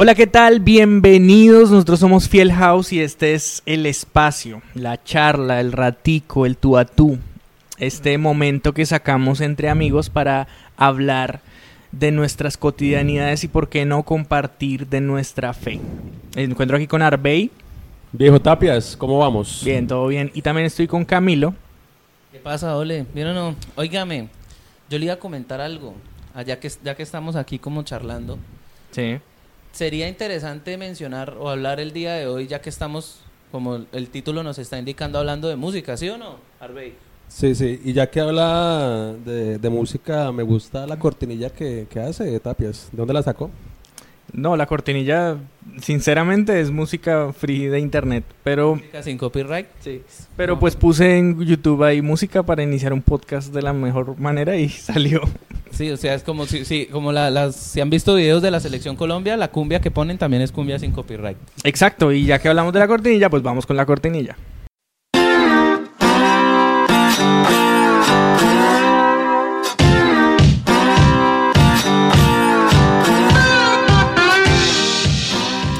Hola, ¿qué tal? Bienvenidos. Nosotros somos Fiel House y este es el espacio, la charla, el ratico, el tú a tú. Este momento que sacamos entre amigos para hablar de nuestras cotidianidades y por qué no compartir de nuestra fe. Me encuentro aquí con Arbey. Viejo Tapias, ¿cómo vamos? Bien, todo bien. Y también estoy con Camilo. ¿Qué pasa, Ole? ¿Bien o no? Óigame, yo le iba a comentar algo, allá que, ya que estamos aquí como charlando. Sí. Sería interesante mencionar o hablar el día de hoy, ya que estamos, como el título nos está indicando, hablando de música, ¿sí o no, Arbey? Sí, sí, y ya que habla de, música, me gusta la cortinilla que, que hace Tapias. ¿De dónde la sacó? No, la cortinilla, sinceramente, es música free de internet, pero... Música sin copyright. Sí. Pero pues puse en YouTube ahí música para iniciar un podcast de la mejor manera y salió. Sí, o sea, es como si, sí, como la, las, si han visto videos de la selección Colombia, la cumbia que ponen también es cumbia sin copyright. Exacto, y ya que hablamos de la cortinilla, pues vamos con la cortinilla.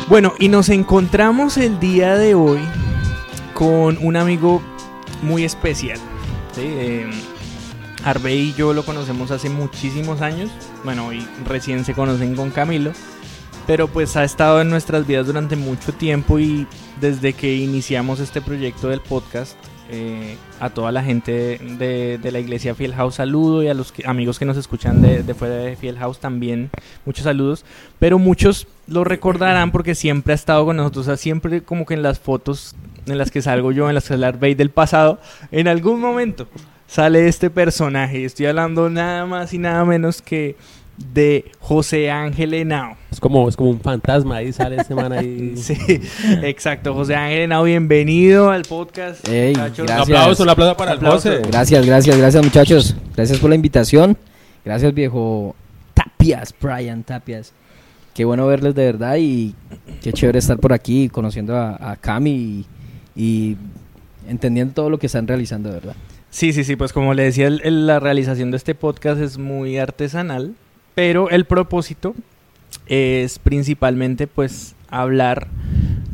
Bueno, y nos encontramos el día de hoy con un amigo muy especial. ¿sí? Harvey y yo lo conocemos hace muchísimos años. Bueno, y recién se conocen con Camilo. Pero pues ha estado en nuestras vidas durante mucho tiempo y desde que iniciamos este proyecto del podcast, eh, a toda la gente de, la iglesia Fiel House saludo y a los amigos que nos escuchan de, de fuera de Fiel House también muchos saludos. Pero muchos lo recordarán porque siempre ha estado con nosotros, o sea, siempre como que en las fotos en las que salgo yo, en las que sale Arbey del pasado, en algún momento sale este personaje. Estoy hablando nada más y nada menos que de José Ángel Henao. Es como, es como un fantasma, ahí sale ese man ahí. Sí, exacto. José Ángel Henao, bienvenido al podcast. Ey, muchachos. Un gracias. aplauso, un aplauso para el Aplauso. José. Gracias, gracias, gracias muchachos. Gracias por la invitación. Gracias viejo Tapias, Brian Tapias. Qué bueno verles de verdad y qué chévere estar por aquí conociendo a, a Cami y, y entendiendo todo lo que están realizando de verdad. Sí, sí, sí, pues como le decía, el- el- la realización de este podcast es muy artesanal, pero el propósito es principalmente pues hablar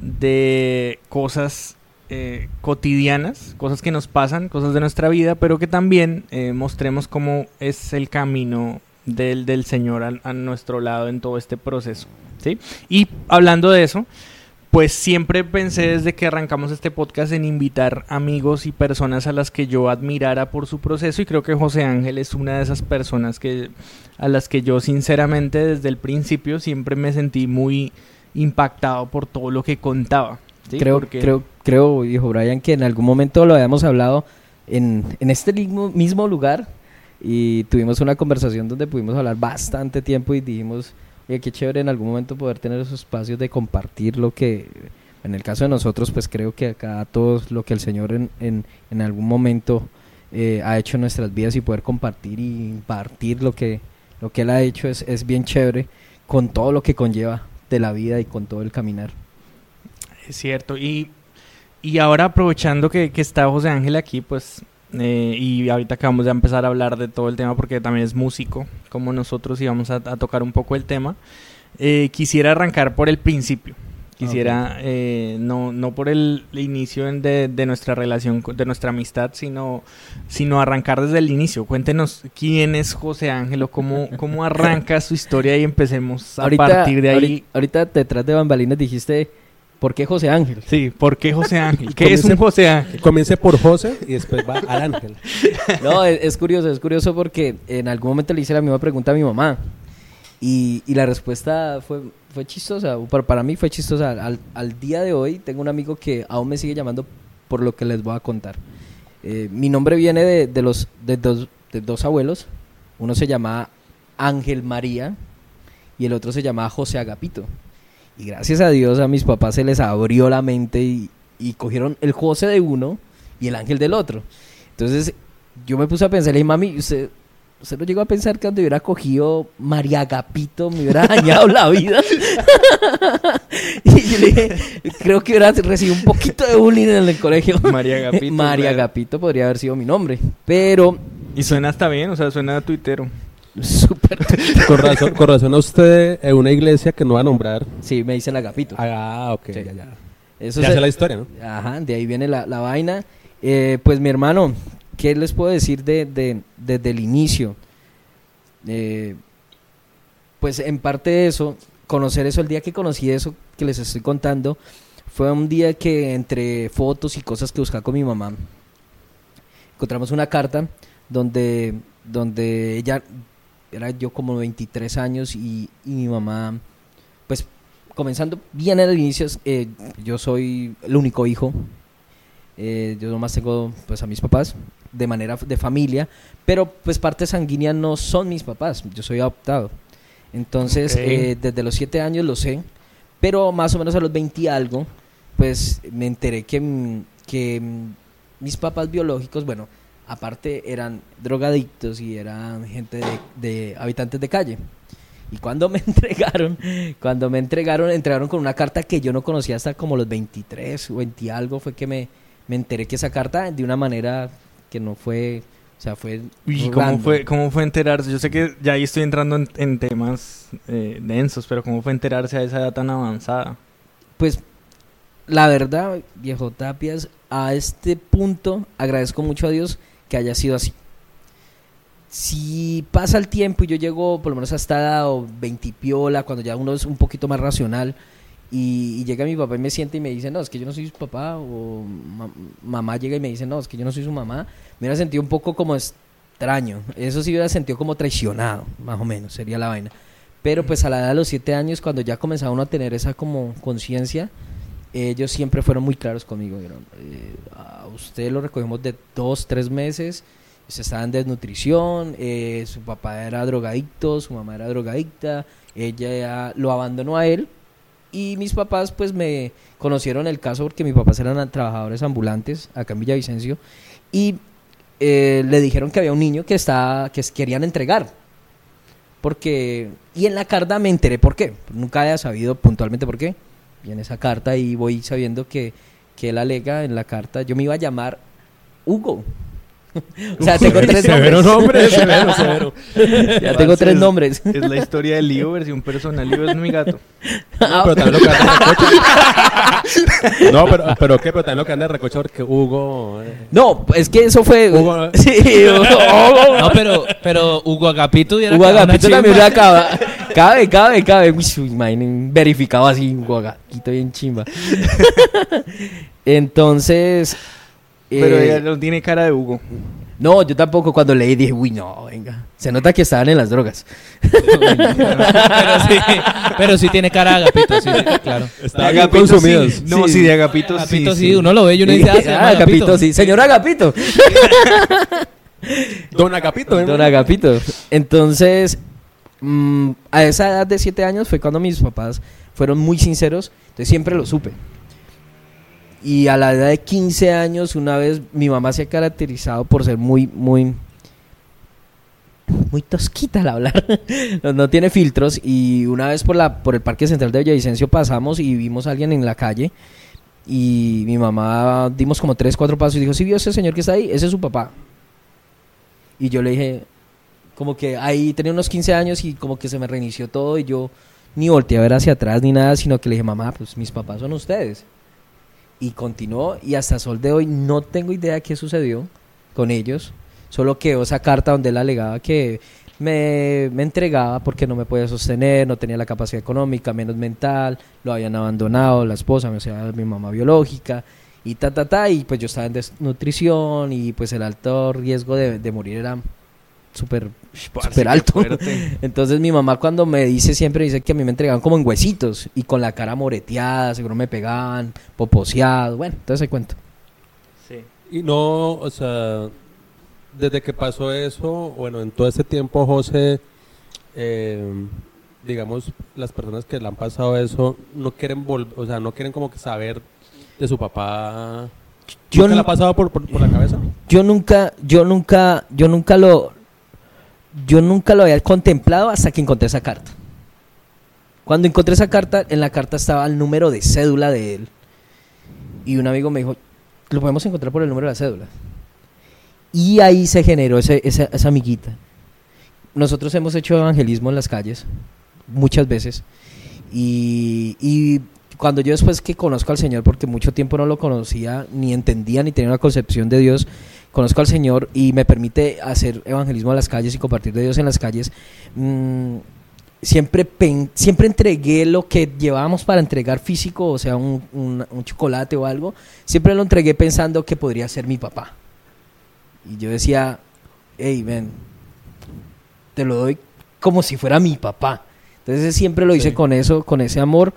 de cosas eh, cotidianas, cosas que nos pasan, cosas de nuestra vida, pero que también eh, mostremos cómo es el camino del, del Señor a, a nuestro lado en todo este proceso. ¿sí? Y hablando de eso, pues siempre pensé desde que arrancamos este podcast en invitar amigos y personas a las que yo admirara por su proceso y creo que José Ángel es una de esas personas que a las que yo sinceramente desde el principio siempre me sentí muy impactado por todo lo que contaba. ¿sí? Creo, Porque- creo, creo, dijo Brian, que en algún momento lo habíamos hablado en, en este mismo, mismo lugar y tuvimos una conversación donde pudimos hablar bastante tiempo y dijimos, oye, qué chévere en algún momento poder tener esos espacios de compartir lo que, en el caso de nosotros, pues creo que acá todos lo que el Señor en, en, en algún momento eh, ha hecho en nuestras vidas y poder compartir y impartir lo que, lo que Él ha hecho es, es bien chévere con todo lo que conlleva de la vida y con todo el caminar. Es cierto. Y, y ahora aprovechando que, que está José Ángel aquí, pues, eh, y ahorita acabamos de empezar a hablar de todo el tema porque también es músico, como nosotros, y vamos a, a tocar un poco el tema, eh, quisiera arrancar por el principio. Quisiera, eh, no, no por el inicio de, de nuestra relación, de nuestra amistad, sino, sino arrancar desde el inicio. Cuéntenos quién es José Ángel o cómo, cómo arranca su historia y empecemos a partir de ahí. ahorita, ahorita detrás de bambalinas dijiste, ¿por qué José Ángel? Sí, ¿por qué José Ángel? ¿Qué es un José Ángel? Comience por José y después va al ángel. No, es, es curioso, es curioso porque en algún momento le hice la misma pregunta a mi mamá y, y la respuesta fue, fue chistosa, para, para mí fue chistosa. Al, al día de hoy tengo un amigo que aún me sigue llamando por lo que les voy a contar. Eh, mi nombre viene de, de los de dos, de dos abuelos, uno se llama Ángel María y el otro se llama José Agapito. Y gracias a Dios a mis papás se les abrió la mente y, y cogieron el José de uno y el Ángel del otro. Entonces yo me puse a pensar, le dije, mami, ¿usted, usted no llegó a pensar que cuando hubiera cogido María Agapito me hubiera dañado la vida? y yo le dije, creo que hubiera recibido un poquito de bullying en el colegio. María Agapito, María. Agapito podría haber sido mi nombre. Pero Y suena hasta bien, o sea, suena tuitero. Súper. Con razón, con razón a usted en una iglesia que no va a nombrar. Sí, me dicen agapito. Ah, ok, Sí. ya, ya. Eso ya se- sé la historia, ¿no? Ajá, de ahí viene la, la vaina. Eh, pues mi hermano, ¿qué les puedo decir de, de- desde el inicio? Eh, pues en parte de eso, conocer eso, el día que conocí eso que les estoy contando, fue un día que entre fotos y cosas que buscaba con mi mamá, encontramos una carta donde, donde ella, era yo como 23 años y, y mi mamá, pues comenzando bien al inicio, eh, yo soy el único hijo. Eh, yo nomás tengo pues a mis papás de manera de familia, pero pues parte sanguínea no son mis papás, yo soy adoptado. Entonces, eh, desde los 7 años lo sé, pero más o menos a los 20 y algo, pues me enteré que, que mis papás biológicos, bueno, aparte eran drogadictos y eran gente de, de habitantes de calle. Y cuando me entregaron, cuando me entregaron, entregaron con una carta que yo no conocía hasta como los 23 o 20 y algo, fue que me, me enteré que esa carta de una manera que no fue, o sea, fue... Uy, ¿cómo fue, ¿cómo fue enterarse? Yo sé que ya ahí estoy entrando en, en temas eh, densos, pero ¿cómo fue enterarse a esa edad tan avanzada? Pues la verdad, viejo Tapias, a este punto agradezco mucho a Dios que haya sido así. Si pasa el tiempo y yo llego por lo menos hasta o veintipiola, cuando ya uno es un poquito más racional, y, y llega mi papá y me siente y me dice, no, es que yo no soy su papá, o ma- mamá llega y me dice, no, es que yo no soy su mamá, me hubiera sentido un poco como extraño. Eso sí hubiera sentido como traicionado, más o menos, sería la vaina. Pero pues a la edad de los siete años, cuando ya comenzaba uno a tener esa como conciencia, ellos siempre fueron muy claros conmigo. Dijeron, eh, a usted lo recogimos de dos, tres meses, usted estaba en desnutrición, eh, su papá era drogadicto, su mamá era drogadicta, ella ya lo abandonó a él. Y mis papás pues me conocieron el caso porque mis papás eran trabajadores ambulantes acá en Villavicencio y eh, le dijeron que había un niño que, estaba, que querían entregar. Porque, y en la carta me enteré por qué. Nunca había sabido puntualmente por qué. Y en esa carta y voy sabiendo que, que él alega en la carta, yo me iba a llamar Hugo. o sea, tengo tres Severo nombres. nombre, severo, severo. ya tengo tres Es- nombres. Es la historia de Lío versión personal. Lío es mi gato. No, pero también lo que anda de recocha. No, pero, pero qué, pero también lo que anda de recocha porque Hugo. eh, No, es que eso fue. Hugo- Sí, Hugo. No, pero, pero Hugo Agapito Hugo Agapito también lo acaba. Cabe, cabe, cabe. Uy, su- imaginen, verificado así, Hugo Agapito bien chimba. Entonces. Pero eh, ella no tiene cara de Hugo. no, yo tampoco cuando leí dije, uy, no, venga. Se nota que estaban en las drogas. pero, sí, pero sí tiene cara de Agapito, sí, claro. Bien Agapito consumidos. sí. No, Sí. sí, de Agapito, Agapito sí. sí, uno lo ve y uno dice, ah, se llama Ah, Agapito, Agapito. sí. Señor Agapito. Don Agapito, ¿eh? Don Agapito. Entonces, mm, a esa edad de 7 años fue cuando mis papás fueron muy sinceros. Entonces siempre lo supe. Y a la edad de 15 años, una vez mi mamá se ha caracterizado por ser muy, muy, muy tosquita al hablar. no, tiene filtros. Y una vez por, la, por el Parque Central de Villavicencio pasamos y vimos a alguien en la calle. Y mi mamá dimos como 3, 4 pasos y dijo, ¿sí vio ese señor que está ahí? Ese es su papá. Y yo le dije, como que ahí tenía unos 15 años y como que se me reinició todo y yo ni volteé a ver hacia atrás ni nada, sino que le dije, mamá, pues mis papás son ustedes. Y continuó y hasta sol de hoy no tengo idea qué sucedió con ellos. Solo quedó esa carta donde él alegaba que me, me entregaba porque no me podía sostener, no tenía la capacidad económica, menos mental, lo habían abandonado, la esposa, o sea, mi mamá biológica, y ta, ta, ta, y pues yo estaba en desnutrición y pues el alto riesgo de, de morir era súper qué alto. Entonces mi mamá cuando me dice, siempre dice que a mí me entregaban como en huesitos y con la cara moreteada, seguro me pegaban, poposeado, bueno, todo ese cuento. Sí. Y no, o sea, desde que pasó eso, bueno, en todo este tiempo, José, eh, digamos, las personas que le han pasado eso no quieren volver, o sea, no quieren como que saber de su papá. Yo ¿Nunca le no- ha pasado por, por, por la cabeza? Yo nunca, yo nunca, yo nunca lo, yo nunca lo había contemplado hasta que encontré esa carta. Cuando encontré esa carta, en la carta estaba el número de cédula de él. Y un amigo me dijo, lo podemos encontrar por el número de la cédula. Y ahí se generó ese, esa, amiguita. nosotros hemos hecho evangelismo en las calles muchas veces y, y cuando yo después que conozco al Señor, porque mucho tiempo no lo conocía, ni entendía, ni tenía una concepción de Dios, conozco al Señor y me permite hacer evangelismo en las calles y compartir de Dios en las calles, mm, siempre, pen- siempre entregué lo que llevábamos para entregar físico, o sea, un, un- un chocolate o algo, siempre lo entregué pensando que podría ser mi papá. Y yo decía, hey, ven, te lo doy como si fuera mi papá. Entonces siempre lo hice Sí. con eso, con ese amor.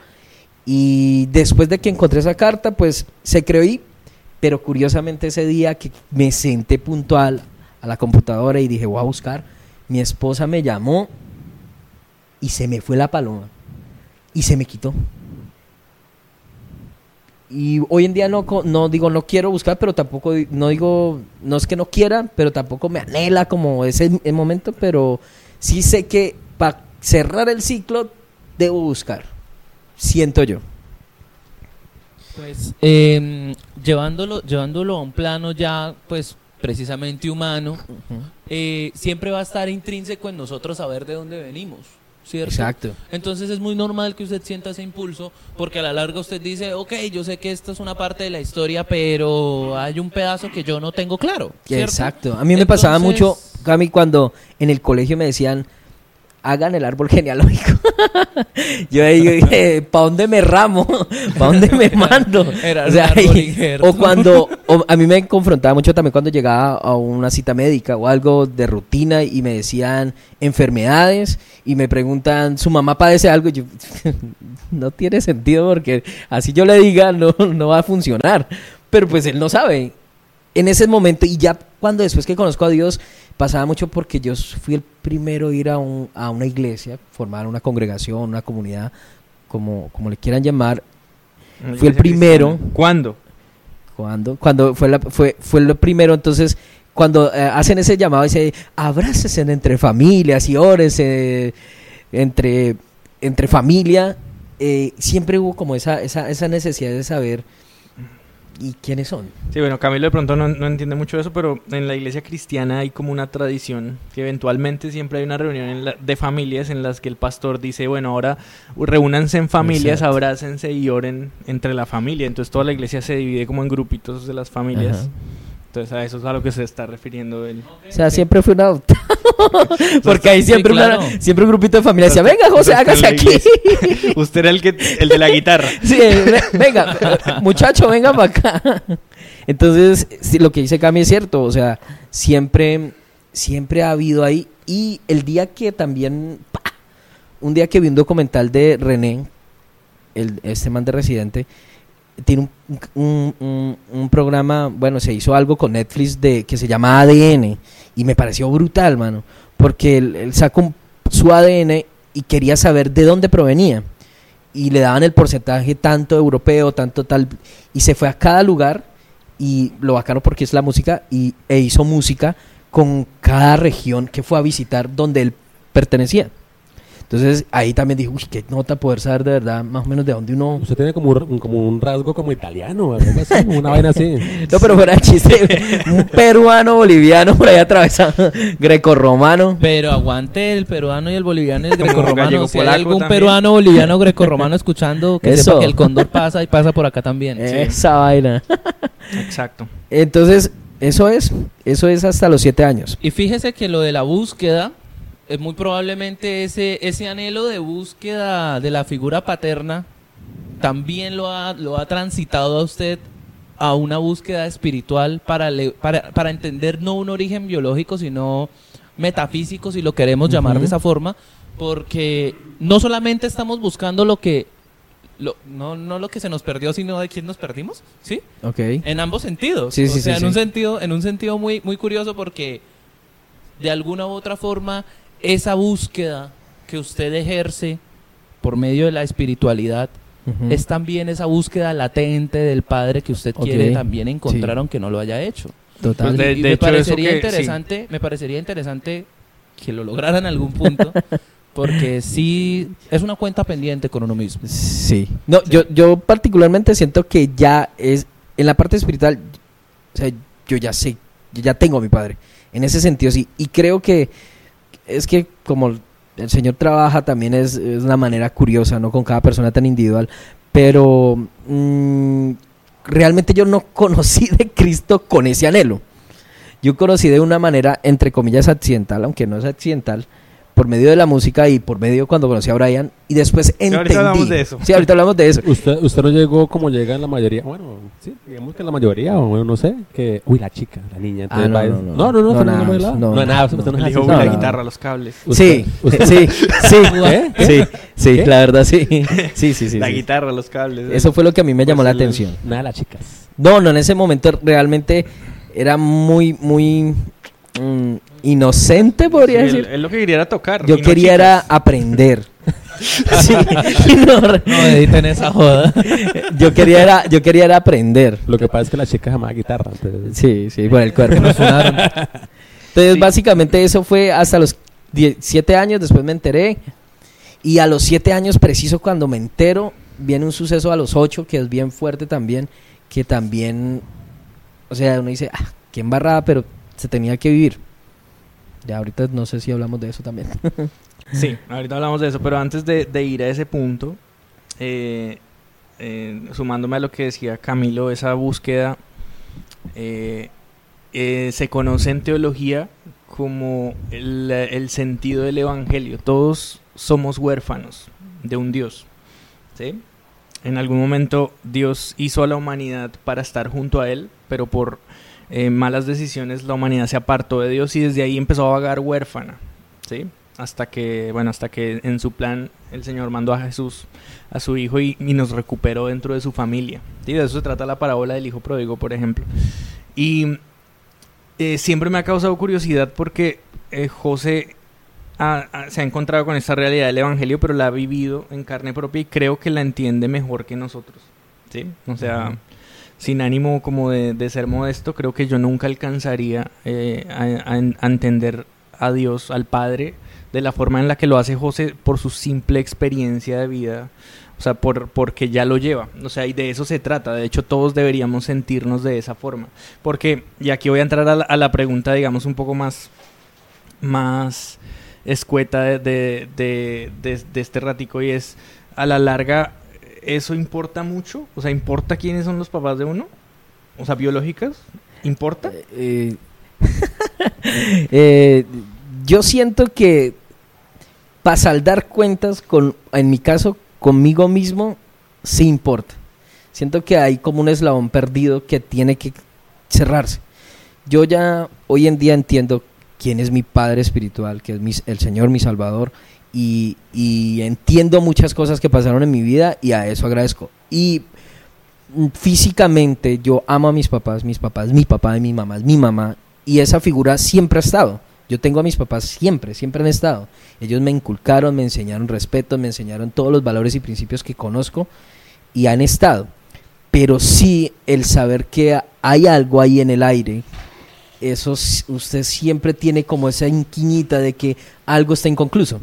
Y después de que encontré esa carta, pues se creí. Pero curiosamente ese día que me senté puntual a la computadora y dije, voy a buscar, mi esposa me llamó y se me fue la paloma. Y se me quitó. Y hoy en día no, no digo no quiero buscar, pero tampoco no digo, no es que no quiera, pero tampoco me anhela como ese momento, pero sí sé que para cerrar el ciclo debo buscar. Siento yo. Pues eh, llevándolo, llevándolo a un plano ya, pues precisamente humano, eh, siempre va a estar intrínseco en nosotros saber de dónde venimos, ¿cierto? Exacto. Entonces es muy normal que usted sienta ese impulso, porque a la larga usted dice, ok, yo sé que esto es una parte de la historia, pero hay un pedazo que yo no tengo claro. ¿cierto? Exacto. A mí me pasaba mucho, Cami, cuando en el colegio me decían, hagan el árbol genealógico. Yo ahí dije, ¿para dónde me ramo? ¿Para dónde me mando? Era O sea, un árbol y- injerto. o cuando, o a mí me confrontaba mucho también cuando llegaba a una cita médica o algo de rutina y me decían enfermedades y me preguntan, ¿su mamá padece algo? Y yo, no tiene sentido porque así yo le diga, no, no va a funcionar. Pero pues él no sabe en ese momento y ya cuando después que conozco a Dios pasaba mucho porque yo fui el primero a ir a, un- a una iglesia, formar una congregación, una comunidad, como, como le quieran llamar, Fui el primero. cristiana. ¿Cuándo? cuando cuando fue la, fue fue lo primero entonces cuando eh, hacen ese llamado dice abrácese entre familias y ores entre entre familia eh, siempre hubo como esa, esa esa necesidad de saber y quiénes son Sí, bueno, Camilo de pronto no, no entiende mucho eso, pero en la iglesia cristiana hay como una tradición que eventualmente siempre hay una reunión en la- de familias en las que el pastor dice, bueno, ahora reúnanse en familias, Exacto. abrácense y oren entre la familia. Entonces toda la iglesia se divide como en grupitos de las familias. Ajá. Entonces a eso es a lo que se está refiriendo él. o sea siempre fue un adoptado porque ahí Sí, siempre una- siempre un grupito de familia decía venga José hágase aquí. Usted era el que el de la guitarra. Sí, ve- venga, eh, muchacho, venga para acá. Entonces, sí, lo que dice Cami es cierto, o sea, siempre, siempre ha habido ahí. Y el día que también, un día que vi un documental de René, el, este man de Residente, tiene un, un- un- programa, bueno, se hizo algo con Netflix de que se llama ADN y me pareció brutal, mano, porque él, él sacó su ADN y quería saber de dónde provenía y le daban el porcentaje tanto europeo, tanto tal, y se fue a cada lugar y lo bacano porque es la música y, e hizo música con cada región que fue a visitar donde él pertenecía. Entonces ahí también dije, uy, qué nota poder saber de verdad más o menos de dónde uno... Usted tiene como un, como un rasgo como italiano, algo así, como una vaina así. No, pero fuera de chiste, un peruano, boliviano por ahí atravesado, grecorromano. Pero aguante el peruano y el boliviano y el grecorromano. Si hay algún también. peruano, boliviano, grecorromano escuchando, que Eso. sepa que el cóndor pasa y pasa por acá también. Esa vaina. Exacto. Entonces, eso es, eso es hasta los siete años. Y fíjese que lo de la búsqueda, es muy probablemente ese, ese anhelo de búsqueda de la figura paterna también lo ha, lo ha transitado a usted a una búsqueda espiritual para, le- para, para entender no un origen biológico, sino metafísico, si lo queremos llamar de esa forma, porque no solamente estamos buscando lo que... Lo, no, no lo que se nos perdió, sino de quién nos perdimos, ¿sí? Ok. En ambos sentidos. Sí, o sí, sea, sí, en un sentido, en un sentido muy, muy curioso porque de alguna u otra forma esa búsqueda que usted ejerce por medio de la espiritualidad Ujú. es también esa búsqueda latente del padre que usted Ok. quiere también encontrar Sí. aunque no lo haya hecho. Total. Pues de- y de me hecho, parecería que- interesante, me parecería interesante que lo lograra en algún punto porque sí es una cuenta pendiente con uno mismo. Sí. No, Yo, yo particularmente siento que ya es, en la parte espiritual, o sea, yo ya sé, yo ya tengo a mi padre. En ese sentido, sí. Y creo que es que como el Señor trabaja también es, una manera curiosa, ¿no? Con cada persona tan individual. Pero mm, realmente yo no conocí de Cristo con ese anhelo. Yo conocí de una manera, entre comillas, accidental, aunque no es accidental, por medio de la música y por medio cuando conocí a Brian. Y después entendí. ahorita hablamos de eso. Sí, ahorita hablamos de eso. Usted, usted no llegó como llega en la mayoría, bueno, sí, digamos que en la mayoría, o bueno, no sé, que, uy, la chica, la niña, Ah, no, va- no, no. no, no, no, No, nada, no no, no, nada, usted no. no la no, no. guitarra, los cables. Sí, Usted- sí, sí, ¿Qué? sí, sí, ¿Qué? la verdad sí. Sí, sí, sí. la sí. guitarra, los cables. Eso fue lo que a mí me llamó Pues, la el- atención. Nada, las chicas. No, no, en ese momento realmente era muy, muy mm, inocente, podría Sí, decir. él lo que quería era tocar. Yo no quería era aprender. Sí, no, No editen esa joda. yo quería era, yo quería era aprender. Lo que pasa es que las chicas amaban guitarra. entonces- Sí, sí, por el cuerpo. Nos sonaron. Entonces, Sí. básicamente eso fue hasta los 7 años, después me enteré. Y a los 7 años, preciso cuando me entero, viene un suceso a los 8 que es bien fuerte también, que también, o sea, uno dice, ah, qué embarrada, pero se tenía que vivir. Ya ahorita no sé si hablamos de eso también. Sí, ahorita hablamos de eso, pero antes de, ir a ese punto, eh, eh, sumándome a lo que decía Camilo, esa búsqueda eh, se conoce en teología como el, el sentido del evangelio. Todos somos huérfanos de un Dios. ¿sí? En algún momento Dios hizo a la humanidad para estar junto a Él, pero por eh, malas decisiones la humanidad se apartó de Dios y desde ahí empezó a vagar huérfana. ¿sí? Hasta que, bueno, hasta que en su plan el Señor mandó a Jesús, a su Hijo, y, y nos recuperó dentro de su familia. ¿sí? De eso se trata la parábola del Hijo Pródigo, por ejemplo. Y eh, siempre me ha causado curiosidad porque eh, José se ha encontrado con esta realidad del Evangelio, pero la ha vivido en carne propia y creo que la entiende mejor que nosotros. ¿sí? O sea. Sin ánimo como de, ser modesto, creo que yo nunca alcanzaría eh, a, a en- a entender a Dios, al Padre, de la forma en la que lo hace José por su simple experiencia de vida. O sea, por, porque ya lo lleva. O sea, y de eso se trata. De hecho, todos deberíamos sentirnos de esa forma. Porque, y aquí voy a entrar a la, a la pregunta, digamos, un poco más, más escueta de, de- de- de este ratico, y es, a la larga, ¿eso importa mucho? O sea, ¿importa quiénes son los papás de uno? O sea, biológicas, ¿importa? Eh, eh, yo siento que para saldar cuentas, con, en mi caso, conmigo mismo, sí importa. Siento que hay como un eslabón perdido que tiene que cerrarse. Yo ya hoy en día entiendo quién es mi padre espiritual, que es el Señor, mi Salvador, y, entiendo muchas cosas que pasaron en mi vida y a eso agradezco. Y físicamente yo amo a mis papás, mis papás, mi papá y mi mamá mi mamá, y esa figura siempre ha estado. Yo tengo a mis papás siempre, siempre han estado. Ellos me inculcaron, me enseñaron respeto, me enseñaron todos los valores y principios que conozco y han estado. Pero sí el saber que hay algo ahí en el aire, eso usted siempre tiene como esa inquiñita de que algo está inconcluso.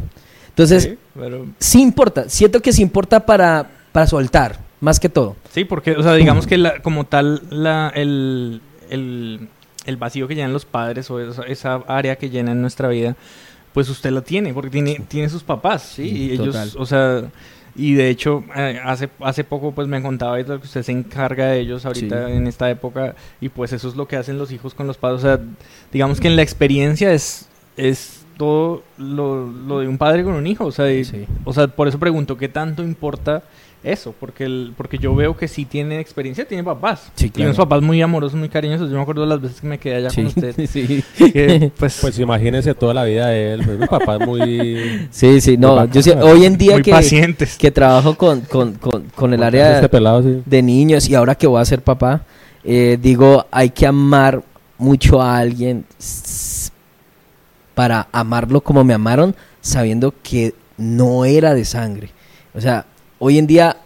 Entonces, Sí, pero- sí importa, siento que sí importa para, para soltar, más que todo. Sí, porque, o sea, digamos que la- como tal, la, el, el, el vacío que llenan los padres o esa, esa área que llena en nuestra vida, pues usted la tiene, porque tiene, tiene sus papás, ¿sí? Sí, y ellos, o sea, y de hecho, eh, hace, hace poco pues me contaba que usted se encarga de ellos ahorita Sí. en esta época, y pues eso es lo que hacen los hijos con los padres, o sea, digamos que en la experiencia es, es todo lo, lo de un padre con un hijo, o sea, y- Sí. o sea, por eso pregunto, ¿qué tanto importa eso? Porque el, porque yo veo que sí tiene experiencia, tiene papás. Sí, Tiene unos papás muy amorosos, muy cariñosos. Yo me acuerdo de las veces que me quedé allá con usted. sí. que, pues, Pues imagínese toda la vida de él. pues, mi papá es muy... Sí, sí, no, Papá, yo sí- hoy en día muy que, pacientes. que trabajo con, con, con, con el área Este pelado, sí. de niños y ahora que voy a ser papá, eh, digo, hay que amar mucho a alguien para amarlo como me amaron, sabiendo que no era de sangre. O sea, hoy en día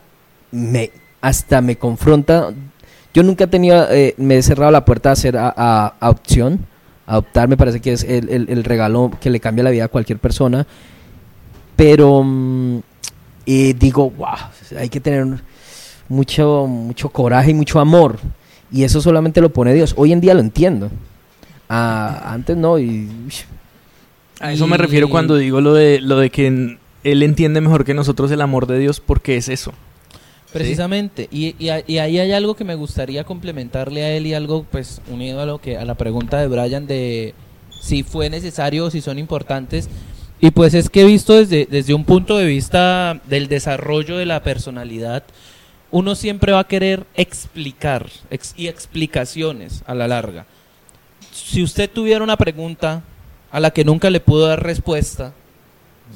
me hasta me confronta. Yo nunca he tenido, eh, me he cerrado la puerta a hacer a, a- adopción. Adoptar me parece que es el, el- regalo que le cambia la vida a cualquier persona. Pero mm, eh, digo, wow, hay que tener mucho, mucho coraje y mucho amor. Y eso solamente lo pone Dios. Hoy en día lo entiendo. Ah, antes no. Y, A eso me refiero cuando digo lo de, lo de que él entiende mejor que nosotros el amor de Dios porque es eso. Precisamente, y, y y ahí hay algo que me gustaría complementarle a él y algo pues unido a lo que a la pregunta de Brian de si fue necesario o si son importantes. Y pues es que he visto desde, desde un punto de vista del desarrollo de la personalidad, uno siempre va a querer explicar ex- y explicaciones a la larga. Si usted tuviera una pregunta a la que nunca le pudo dar respuesta,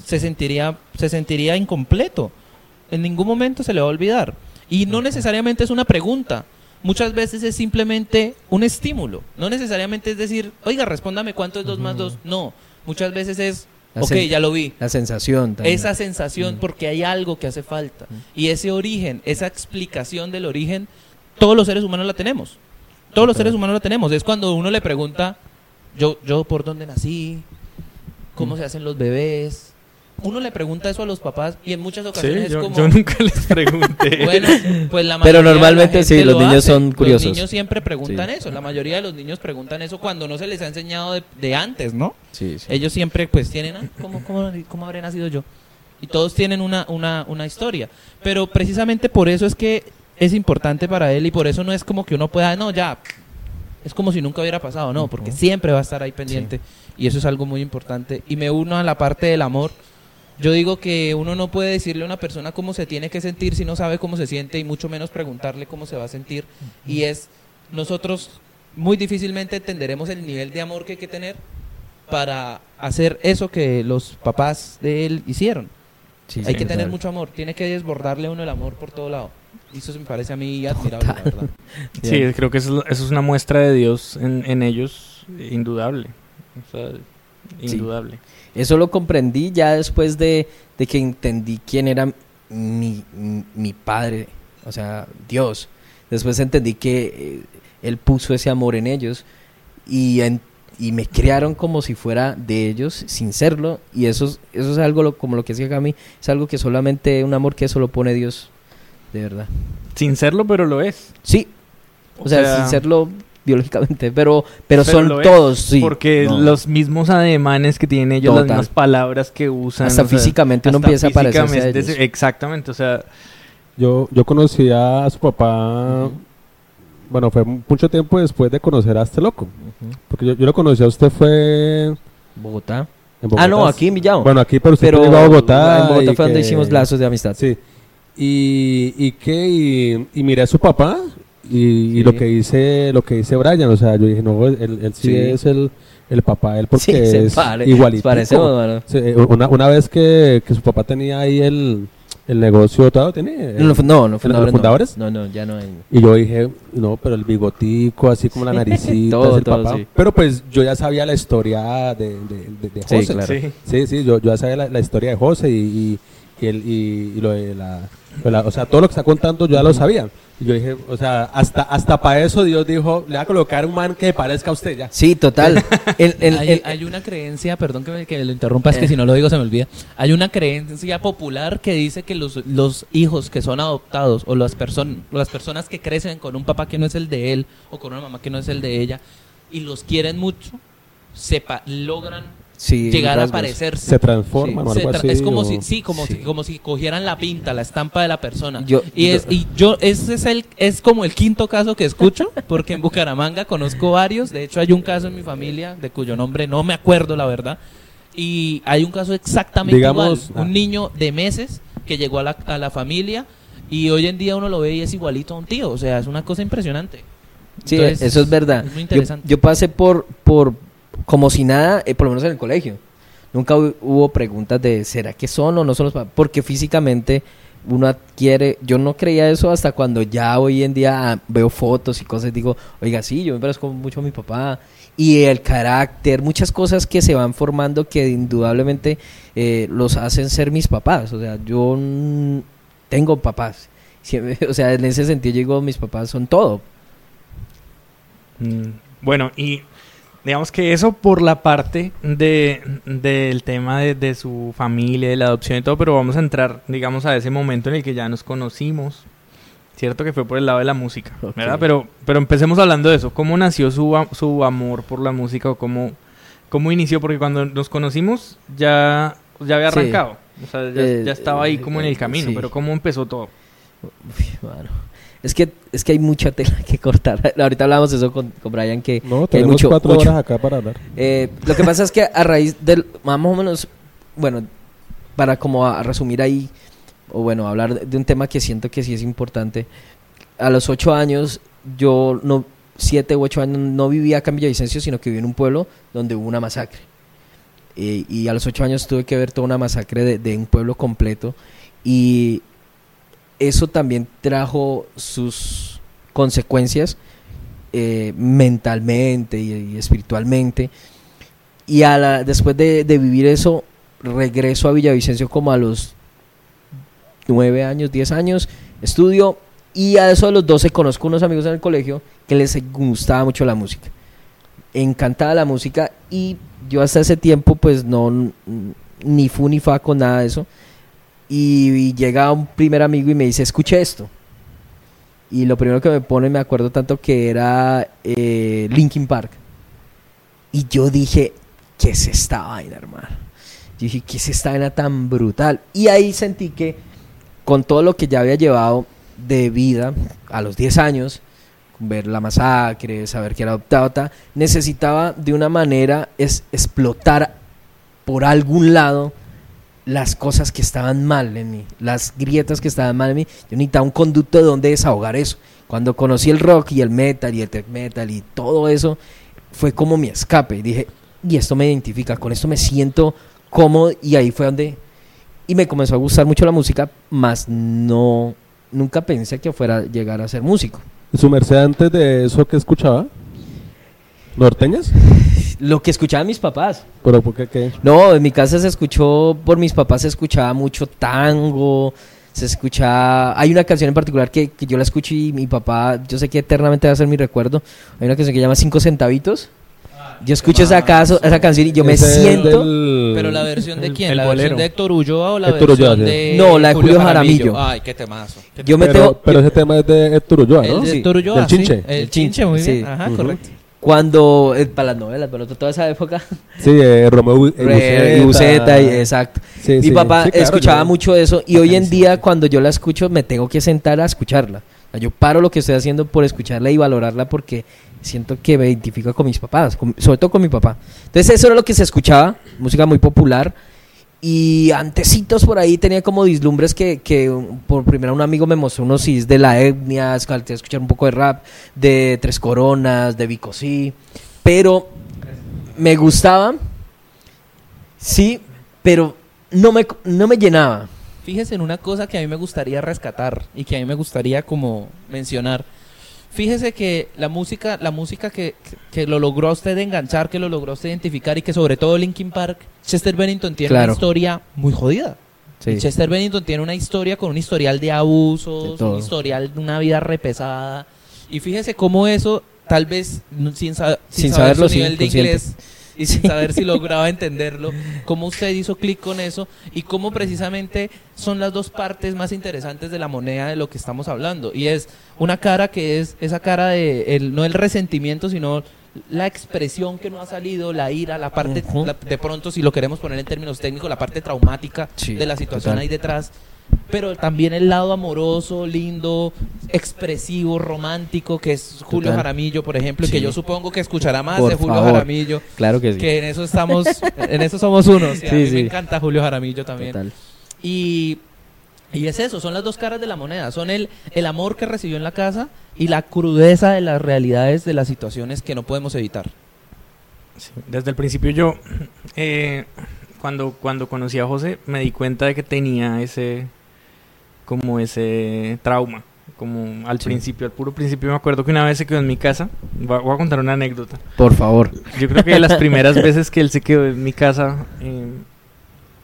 se sentiría, se sentiría incompleto. En ningún momento se le va a olvidar. Y no necesariamente es una pregunta. Muchas veces es simplemente un estímulo. No necesariamente es decir, oiga, respóndame cuánto es 2 más 2. No. Muchas veces es, La ok, ya lo vi. La sensación también. Esa sensación, porque hay algo que hace falta. Y ese origen, esa explicación del origen, todos los seres humanos la tenemos. Todos los seres humanos la tenemos. Es cuando uno le pregunta, yo, yo por dónde nací, cómo se hacen los bebés. Uno le pregunta eso a los papás y en muchas Sí, ocasiones yo, es como... yo nunca les pregunté. Bueno, pues la Pero mayoría de la normalmente gente sí, los lo niños hace. son curiosos. Los niños siempre preguntan Sí. eso. La mayoría de los niños preguntan eso cuando no se les ha enseñado de, de antes, ¿no? Sí, sí. Ellos siempre pues tienen, "Ah, ¿cómo, cómo, cómo habré nacido yo? Y todos tienen una, una, una historia. Pero precisamente por eso es que es importante para él y por eso no es como que uno pueda, no, ya, es como si nunca hubiera pasado, no, porque siempre va a estar ahí pendiente y eso es algo muy importante. Y me uno a la parte del amor. Yo digo que uno no puede decirle a una persona cómo se tiene que sentir si no sabe cómo se siente y mucho menos preguntarle cómo se va a sentir. Y es, nosotros muy difícilmente entenderemos el nivel de amor que hay que tener para hacer eso que los papás de él hicieron. Sí, hay sí, que tener mucho amor, tiene que desbordarle uno el amor por todo lado. Y eso me parece a mí admirable, la verdad. Sí, creo que eso, eso es una muestra de Dios en, en ellos indudable. O sea, indudable. Eso lo comprendí ya después de, de que entendí quién era mi, mi- padre, o sea, Dios. Después entendí que eh, Él puso ese amor en ellos y, en- y me criaron como si fuera de ellos sin serlo. Y eso, es- eso es algo lo- como lo que decía Cami, es algo que solamente un amor que eso lo pone Dios, de verdad. Sin serlo, pero lo es. Sí, o, O sea, sea- sin serlo biológicamente, pero, pero, Pero son todos, sí. Porque No. los mismos ademanes que tienen ellos, Total. las mismas palabras que usan. Hasta o sea, físicamente uno hasta empieza a parecerse a físicamente, ellos. Exactamente, o sea, Yo, yo conocí a su papá, bueno, fue mucho tiempo después de conocer a este loco. Porque yo, yo lo conocí a usted fue Bogotá. en Bogotá. Ah, no, aquí en Villao. Bueno, aquí, pero usted pero llegó a Bogotá. en Bogotá fue donde que- hicimos lazos de amistad. Sí. Y, y qué, y, y miré a su papá y, lo que dice, lo que dice Brian, o sea, yo dije, no, él, él sí, Sí. es el, el papá, él porque Sí, es pare- igualito. parecemos, mano. una, una vez que, que su papá tenía ahí el, el negocio, todo tenía. No, no, no, no, ¿En fundadores, los fundadores? No, no, ya no hay. Y yo dije, no, pero el bigotico, así como la naricita, Todo, es el todo, papá. sí. Pero pues yo ya sabía la historia de, de, de, de Sí, José. claro. sí. Sí, sí, yo, yo ya sabía la, la historia de José y, y, y el, y, y lo de la, la- O sea, todo lo que está contando yo ya lo sabía. Y yo dije, o sea, hasta, hasta para eso Dios dijo, le va a colocar un man que parezca a usted ya. Sí, total. El- el- hay, el- hay una creencia, perdón que, me- que lo interrumpa, es que si no lo digo se me olvida. Hay una creencia popular que dice que los, los hijos que son adoptados o las, person- las personas que crecen con un papá que no es el de él o con una mamá que no es el de ella y los quieren mucho, sepa, logran sí, llegar a parecerse. Se transforman o Se algo tra- así. es como o- si sí como Sí. si como si cogieran la pinta la estampa de la persona Yo- y yo- es y yo ese es el es como el quinto caso que escucho porque en Bucaramanga conozco varios de hecho hay un caso en mi familia de cuyo nombre no me acuerdo la verdad y hay un caso exactamente Digamos, igual ah. un niño de meses que llegó a la, a la familia y hoy en día uno lo ve y es igualito a un tío o sea es una cosa impresionante Sí, Entonces, eso es verdad. es muy yo, interesante. yo pasé por, por, como si nada, eh, por lo menos en el colegio. Nunca hu- hubo preguntas de, ¿será que son o no son los papás? Porque físicamente uno adquiere, yo no creía eso hasta cuando ya hoy en día ah, veo fotos y cosas, digo, oiga, sí, yo me parezco mucho a mi papá. Y el carácter, muchas cosas que se van formando que indudablemente eh, los hacen ser mis papás. O sea, yo tengo papás. O sea, en ese sentido, yo digo, mis papás son todo. Mm, Bueno, y digamos que eso por la parte de, del tema de, de su familia, de la adopción y todo, pero vamos a entrar, digamos, a ese momento en el que ya nos conocimos. Cierto que fue por el lado de la música, ¿verdad? Pero, pero empecemos hablando de eso. ¿Cómo nació su, su amor por la música o cómo ¿Cómo inició? Porque cuando nos conocimos ya, ya había Sí. arrancado. O sea, ya, Eh, ya estaba ahí como en el eh, camino. sí. Pero ¿cómo empezó todo? Uy, mano. Es que, es que hay mucha tela que cortar. Ahorita hablábamos eso con, con Brian que, No, que hay tenemos mucho, cuatro mucho. horas acá para hablar. Eh, lo que pasa es que a raíz del, más o menos, bueno, para como a resumir ahí, o bueno, hablar de- de un tema que siento que sí es importante, a los ocho años, yo no, siete u ocho años no vivía acá en Villavicencio, sino que viví en un pueblo donde hubo una masacre. Eh, y a los ocho años tuve que ver toda una masacre de, de un pueblo completo y eso también trajo sus consecuencias eh, mentalmente y, espiritualmente. Y a después de, vivir eso, regreso a Villavicencio como a los nueve años, diez años, estudio y a eso de los 12 conozco unos amigos en el colegio que les gustaba mucho la música. Encantada la música y yo hasta ese tiempo pues no ni fu ni fa con nada de eso. Y, llega un primer amigo y me dice, escuche esto. Y lo primero que me pone, me acuerdo tanto que era eh, Linkin Park. Y yo dije, ¿qué es esta vaina, hermano? Yo dije, ¿qué es esta vaina tan brutal? Y ahí sentí que con todo lo que ya había llevado de vida a los 10 años, ver la masacre, saber que era adoptado, ta, necesitaba de una manera es explotar por algún lado las cosas que estaban mal en mí, las grietas que estaban mal en mí. Yo necesitaba un conducto de donde desahogar eso. Cuando conocí el rock y el metal y el tech metal y todo eso, fue como mi escape. Dije, y esto me identifica, con esto me siento cómodo y ahí fue donde... Y me comenzó a gustar mucho la música, más no... Nunca pensé que fuera a llegar a ser músico. ¿Su merced antes de eso que escuchaba? ¿Norteñas? Lo que escuchaban mis papás. ¿Pero por qué qué? No, en mi casa se escuchó, por mis papás se escuchaba mucho tango, se escuchaba... Hay una canción en particular que, que yo la escucho y mi papá, yo sé que eternamente va a ser mi recuerdo. Hay una canción que se llama Cinco Centavitos. Yo escucho esa, caso, esa canción y yo me siento... del- Pero la versión de el- quién? el ¿La bolero. versión de Héctor Ulloa o la Héctor versión Ulloa, sí. de No, la de Julio Jaramillo. Ay, qué temazo. Qué Yo me pero, tengo- pero ese tema es de Héctor Ulloa, El ¿no? de Sí. Héctor Ulloa, sí. Chinche. El El Chinche, muy sí. bien. Ajá, correcto. Cuando... eh, para las novelas, pero toda esa época... Sí, eh, Romeo y Re- y Buceta, y- exacto. Sí, Mi sí. papá Sí, claro, escuchaba yo- mucho eso y hoy en día cuando yo la escucho me tengo que sentar a escucharla. Yo paro lo que estoy haciendo por escucharla y valorarla porque siento que me identifica con mis papás, con- sobre todo con mi papá. Entonces eso era lo que se escuchaba, música muy popular. Y antecitos por ahí tenía como dislumbres que, que por primera un amigo me mostró unos CDs de la etnia, escuchar un poco de rap, de Tres Coronas, de Vico sí, pero me gustaba, sí, pero no me, no me llenaba. Fíjese en una cosa que a mí me gustaría rescatar y que a mí me gustaría como mencionar. Fíjese que la música, la música que, que- que lo logró a usted enganchar, que lo logró a usted identificar y que sobre todo Linkin Park, Chester Bennington tiene Claro. una historia muy jodida. Sí. Chester Bennington tiene una historia con un historial de abusos, un historial de una vida repesada. Y fíjese cómo eso, tal vez sin, sa- sin Sin saber saberlo, su nivel de inglés y sin saber si lograba entenderlo, cómo usted hizo clic con eso y cómo precisamente son las dos partes más interesantes de la moneda de lo que estamos hablando. Y es una cara que es esa cara de, el, no el resentimiento, sino la expresión que no ha salido, la ira, la parte, Ujú. la- de pronto, si lo queremos poner en términos técnicos, la parte traumática Sí, de la situación total. ahí detrás. Pero también el lado amoroso, lindo, expresivo, romántico, que es Julio Total. Jaramillo, por ejemplo, y que Sí. yo supongo que escuchará más Por de Julio favor. Jaramillo, Claro que sí. que en eso estamos, en eso somos unos. y a Sí, mí sí. me encanta Julio Jaramillo también. Total. Y, y es eso, son las dos caras de la moneda. Son el, el amor que recibió en la casa y la crudeza de las realidades de las situaciones que no podemos evitar. Sí, Desde el principio yo, eh, cuando, cuando conocí a José, me di cuenta de que tenía ese, como ese trauma. Como al Sí. principio, al puro principio me acuerdo que una vez se quedó en mi casa. Voy a, voy a contar una anécdota. Por favor. Yo creo que de las primeras veces que él se quedó en mi casa, eh,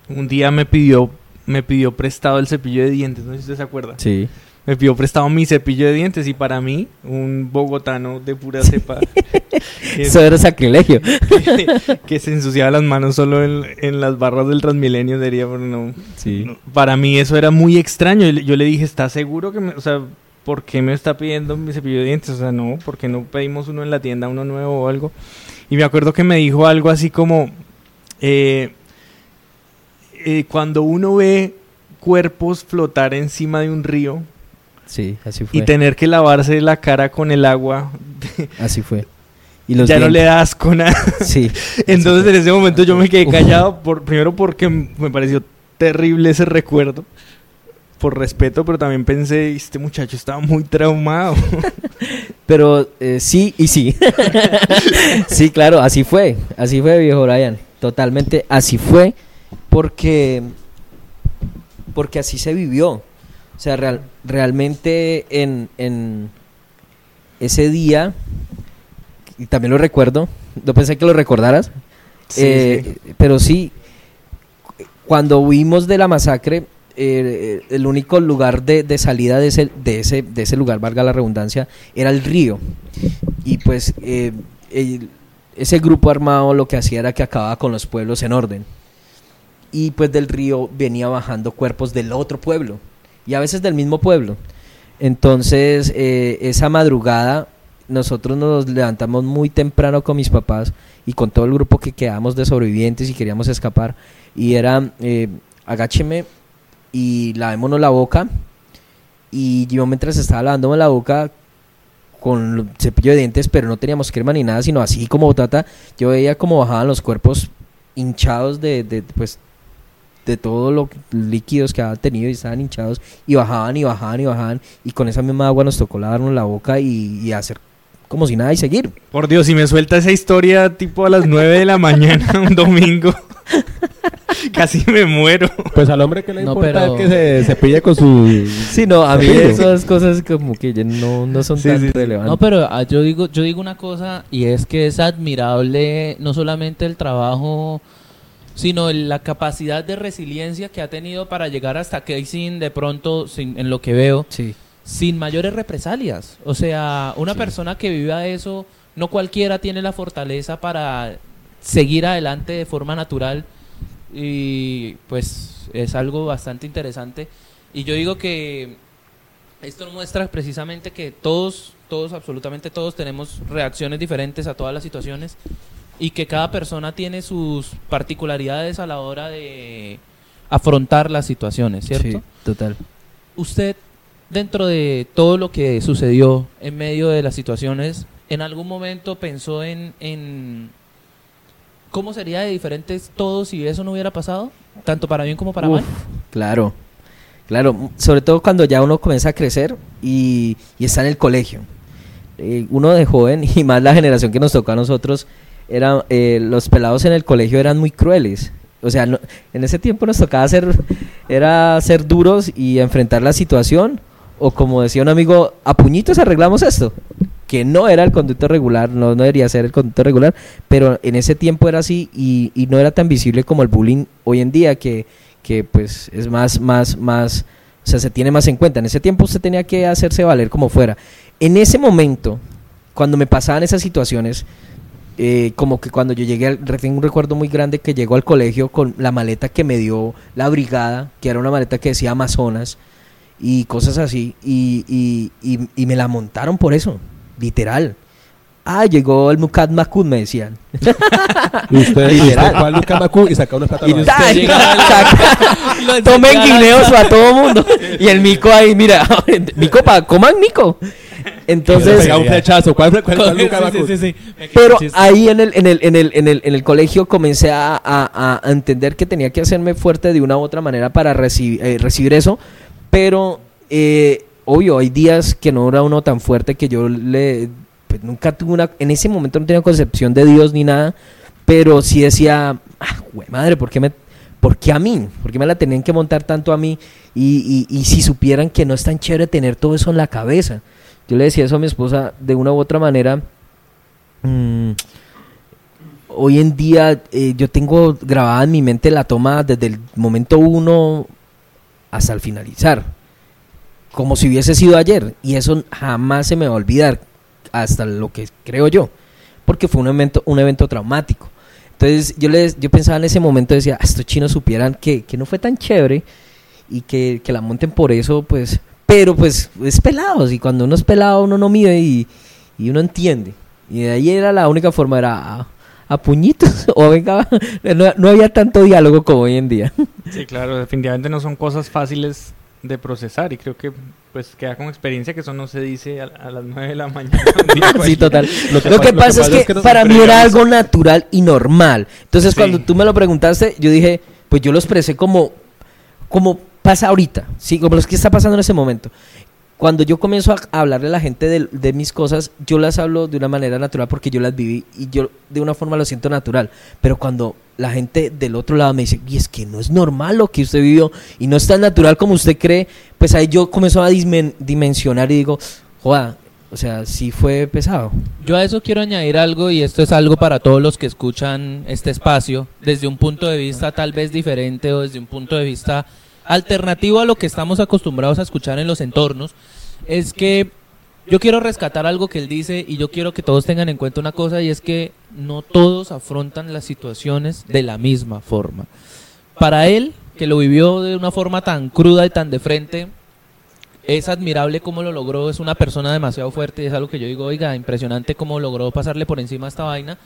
un día me pidió, me pidió prestado el cepillo de dientes, no sé si usted se acuerda. Sí. Me pidió prestado mi cepillo de dientes y para mí, un bogotano de pura cepa, que- Eso era sacrilegio. que, que se ensuciaba las manos solo en, en las barras del Transmilenio, diría, pero no, Sí. no. Para mí eso era muy extraño. Yo le- Yo le dije, ¿estás seguro que me, o sea, ¿por qué me está pidiendo mi cepillo de dientes? O sea, no, ¿por qué no pedimos uno en la tienda, uno nuevo o algo? Y me acuerdo que me dijo algo así como, eh, eh, cuando uno ve cuerpos flotar encima de un río Sí, así fue. y tener que lavarse la cara con el agua, Así fue. Y los ya no le dientes. da asco nada. Sí. Entonces en ese momento yo me quedé callado, por, primero porque me pareció terrible ese recuerdo, por respeto, pero también pensé, este muchacho estaba muy traumado. Pero eh, sí y sí. sí, claro, así fue. Así fue, viejo Brian. Totalmente así fue. Porque. Porque así se vivió. O sea, real- realmente en, en ese día. Y también lo recuerdo. No pensé que lo recordaras. Sí, Eh, Pero sí, cuando huimos de la masacre, eh, el único lugar de, de salida de ese, de, ese, de ese lugar, valga la redundancia, era el río. Y pues eh, el- ese grupo armado lo que hacía era que acababa con los pueblos en orden. Y pues del río venía bajando cuerpos del otro pueblo. Y a veces del mismo pueblo. Entonces, eh, esa madrugada nosotros nos levantamos muy temprano con mis papás y con todo el grupo que quedamos de sobrevivientes y queríamos escapar. Y era, eh, agácheme y lavémonos la boca. Y yo mientras estaba lavándome la boca con cepillo de dientes, pero no teníamos crema ni nada, sino así como tata, yo veía como bajaban los cuerpos hinchados de, de pues de todos los líquidos que habían tenido y estaban hinchados y bajaban y bajaban y bajaban y con esa misma agua nos tocó lavarnos la boca y, y hacer como si nada y seguir. Por Dios, si me suelta esa historia tipo a las 9 de la mañana un domingo, casi me muero. Pues al hombre que le No, importa pero- que se, se pille con su... Sí, no, a mí esas cosas como que ya no, no son Sí, tan sí. relevantes. No, pero ah, yo digo, yo digo una cosa y es que es admirable no solamente el trabajo, sino la capacidad de resiliencia que ha tenido para llegar hasta sin de pronto, sin, en lo que veo, Sí. sin mayores represalias. O sea, una Sí. persona que viva eso, no cualquiera tiene la fortaleza para seguir adelante de forma natural y pues es algo bastante interesante. Y yo digo que esto muestra precisamente que todos, todos, absolutamente todos tenemos reacciones diferentes a todas las situaciones y que cada persona tiene sus particularidades a la hora de afrontar las situaciones, ¿cierto? Sí, total. Usted, dentro de todo lo que sucedió en medio de las situaciones, ¿en algún momento pensó en, en cómo sería de diferentes todo si eso no hubiera pasado? Tanto para bien como para Uf, mal. Claro, claro. Sobre todo cuando ya uno comienza a crecer y, y está en el colegio. Eh, uno de joven y más la generación que nos tocó a nosotros, era, eh, los pelados en el colegio eran muy crueles. O sea, no- en ese tiempo nos tocaba ser, era ser duros y enfrentar la situación. O como decía un amigo, a puñitos arreglamos esto. Que no era el conducto regular, no, no debería ser el conducto regular, pero en ese tiempo era así y, y no era tan visible como el bullying hoy en día, que, que pues es más, más, más, o sea, se tiene más en cuenta. En ese tiempo usted tenía que hacerse valer como fuera. En ese momento, cuando me pasaban esas situaciones, eh, como que cuando yo llegué, al, tengo un recuerdo muy grande que llegó al colegio con la maleta que me dio la brigada, que era una maleta que decía Amazonas y cosas así, y, y, y, y me la montaron por eso, literal. Ah, llegó el Mukad Makud, me decían. Y usted, y Literal. usted fue al Luca Macú y sacó unos Lo Tomen guineos a todo mundo. Y el mico ahí, mira, mico pa, coman mico. Entonces, pero ahí en el, en el, en el, en el, en el colegio comencé a, a- a entender que tenía que hacerme fuerte de una u otra manera para reci- eh, recibir eso. Pero, eh, obvio, hay días que no era uno tan fuerte que yo le... Pues nunca tuve una... En ese momento no tenía concepción de Dios ni nada. Pero sí decía, ah, güey, madre, ¿por qué me... ¿Por qué a mí? ¿Por qué me la tenían que montar tanto a mí? Y, y, y si supieran que no es tan chévere tener todo eso en la cabeza. Yo le decía eso a mi esposa de una u otra manera. mm, hoy en día eh, yo tengo grabada en mi mente la toma desde el momento uno hasta el finalizar. Como si hubiese sido ayer. Y eso jamás se me va a olvidar. Hasta lo que creo yo. Porque fue un evento, un evento traumático. Entonces yo, les, yo pensaba en ese momento, decía, "Ah, estos chinos supieran que, que no fue tan chévere y que, que la monten por eso, pues Pero pues es pelado, y cuando uno es pelado uno no mide y, y uno entiende. Y de ahí era la única forma, era a, a puñitos o venga, no, no había tanto diálogo como hoy en día. Sí, claro, definitivamente no son cosas fáciles de procesar y creo que pues queda con experiencia que eso no se dice a, a las 9 de la mañana. sí, total. Lo que Lo pa- que lo que pasa es que para mí era algo natural y normal. Entonces, Sí. cuando tú me lo preguntaste, yo dije, pues yo lo expresé como, como pasa ahorita, sí, como lo que está pasando en ese momento. Cuando yo comienzo a hablarle a la gente de, mis cosas, yo las hablo de una manera natural porque yo las viví y yo de una forma lo siento natural. Pero cuando la gente del otro lado me dice, y es que no es normal lo que usted vivió y no es tan natural como usted cree, pues ahí yo comienzo a dimensionar y digo, joda, o sea, sí fue pesado. Yo a eso quiero añadir algo y esto es algo para todos los que escuchan este espacio desde un punto de vista tal vez diferente o desde un punto de vista alternativo a lo que estamos acostumbrados a escuchar en los entornos. Es que yo quiero rescatar algo que él dice y yo quiero que todos tengan en cuenta una cosa y es que no todos afrontan las situaciones de la misma forma. Para él, que lo vivió de una forma tan cruda y tan de frente, es admirable cómo lo logró, es una persona demasiado fuerte y es algo que yo digo, oiga, impresionante cómo logró pasarle por encima a esta vaina.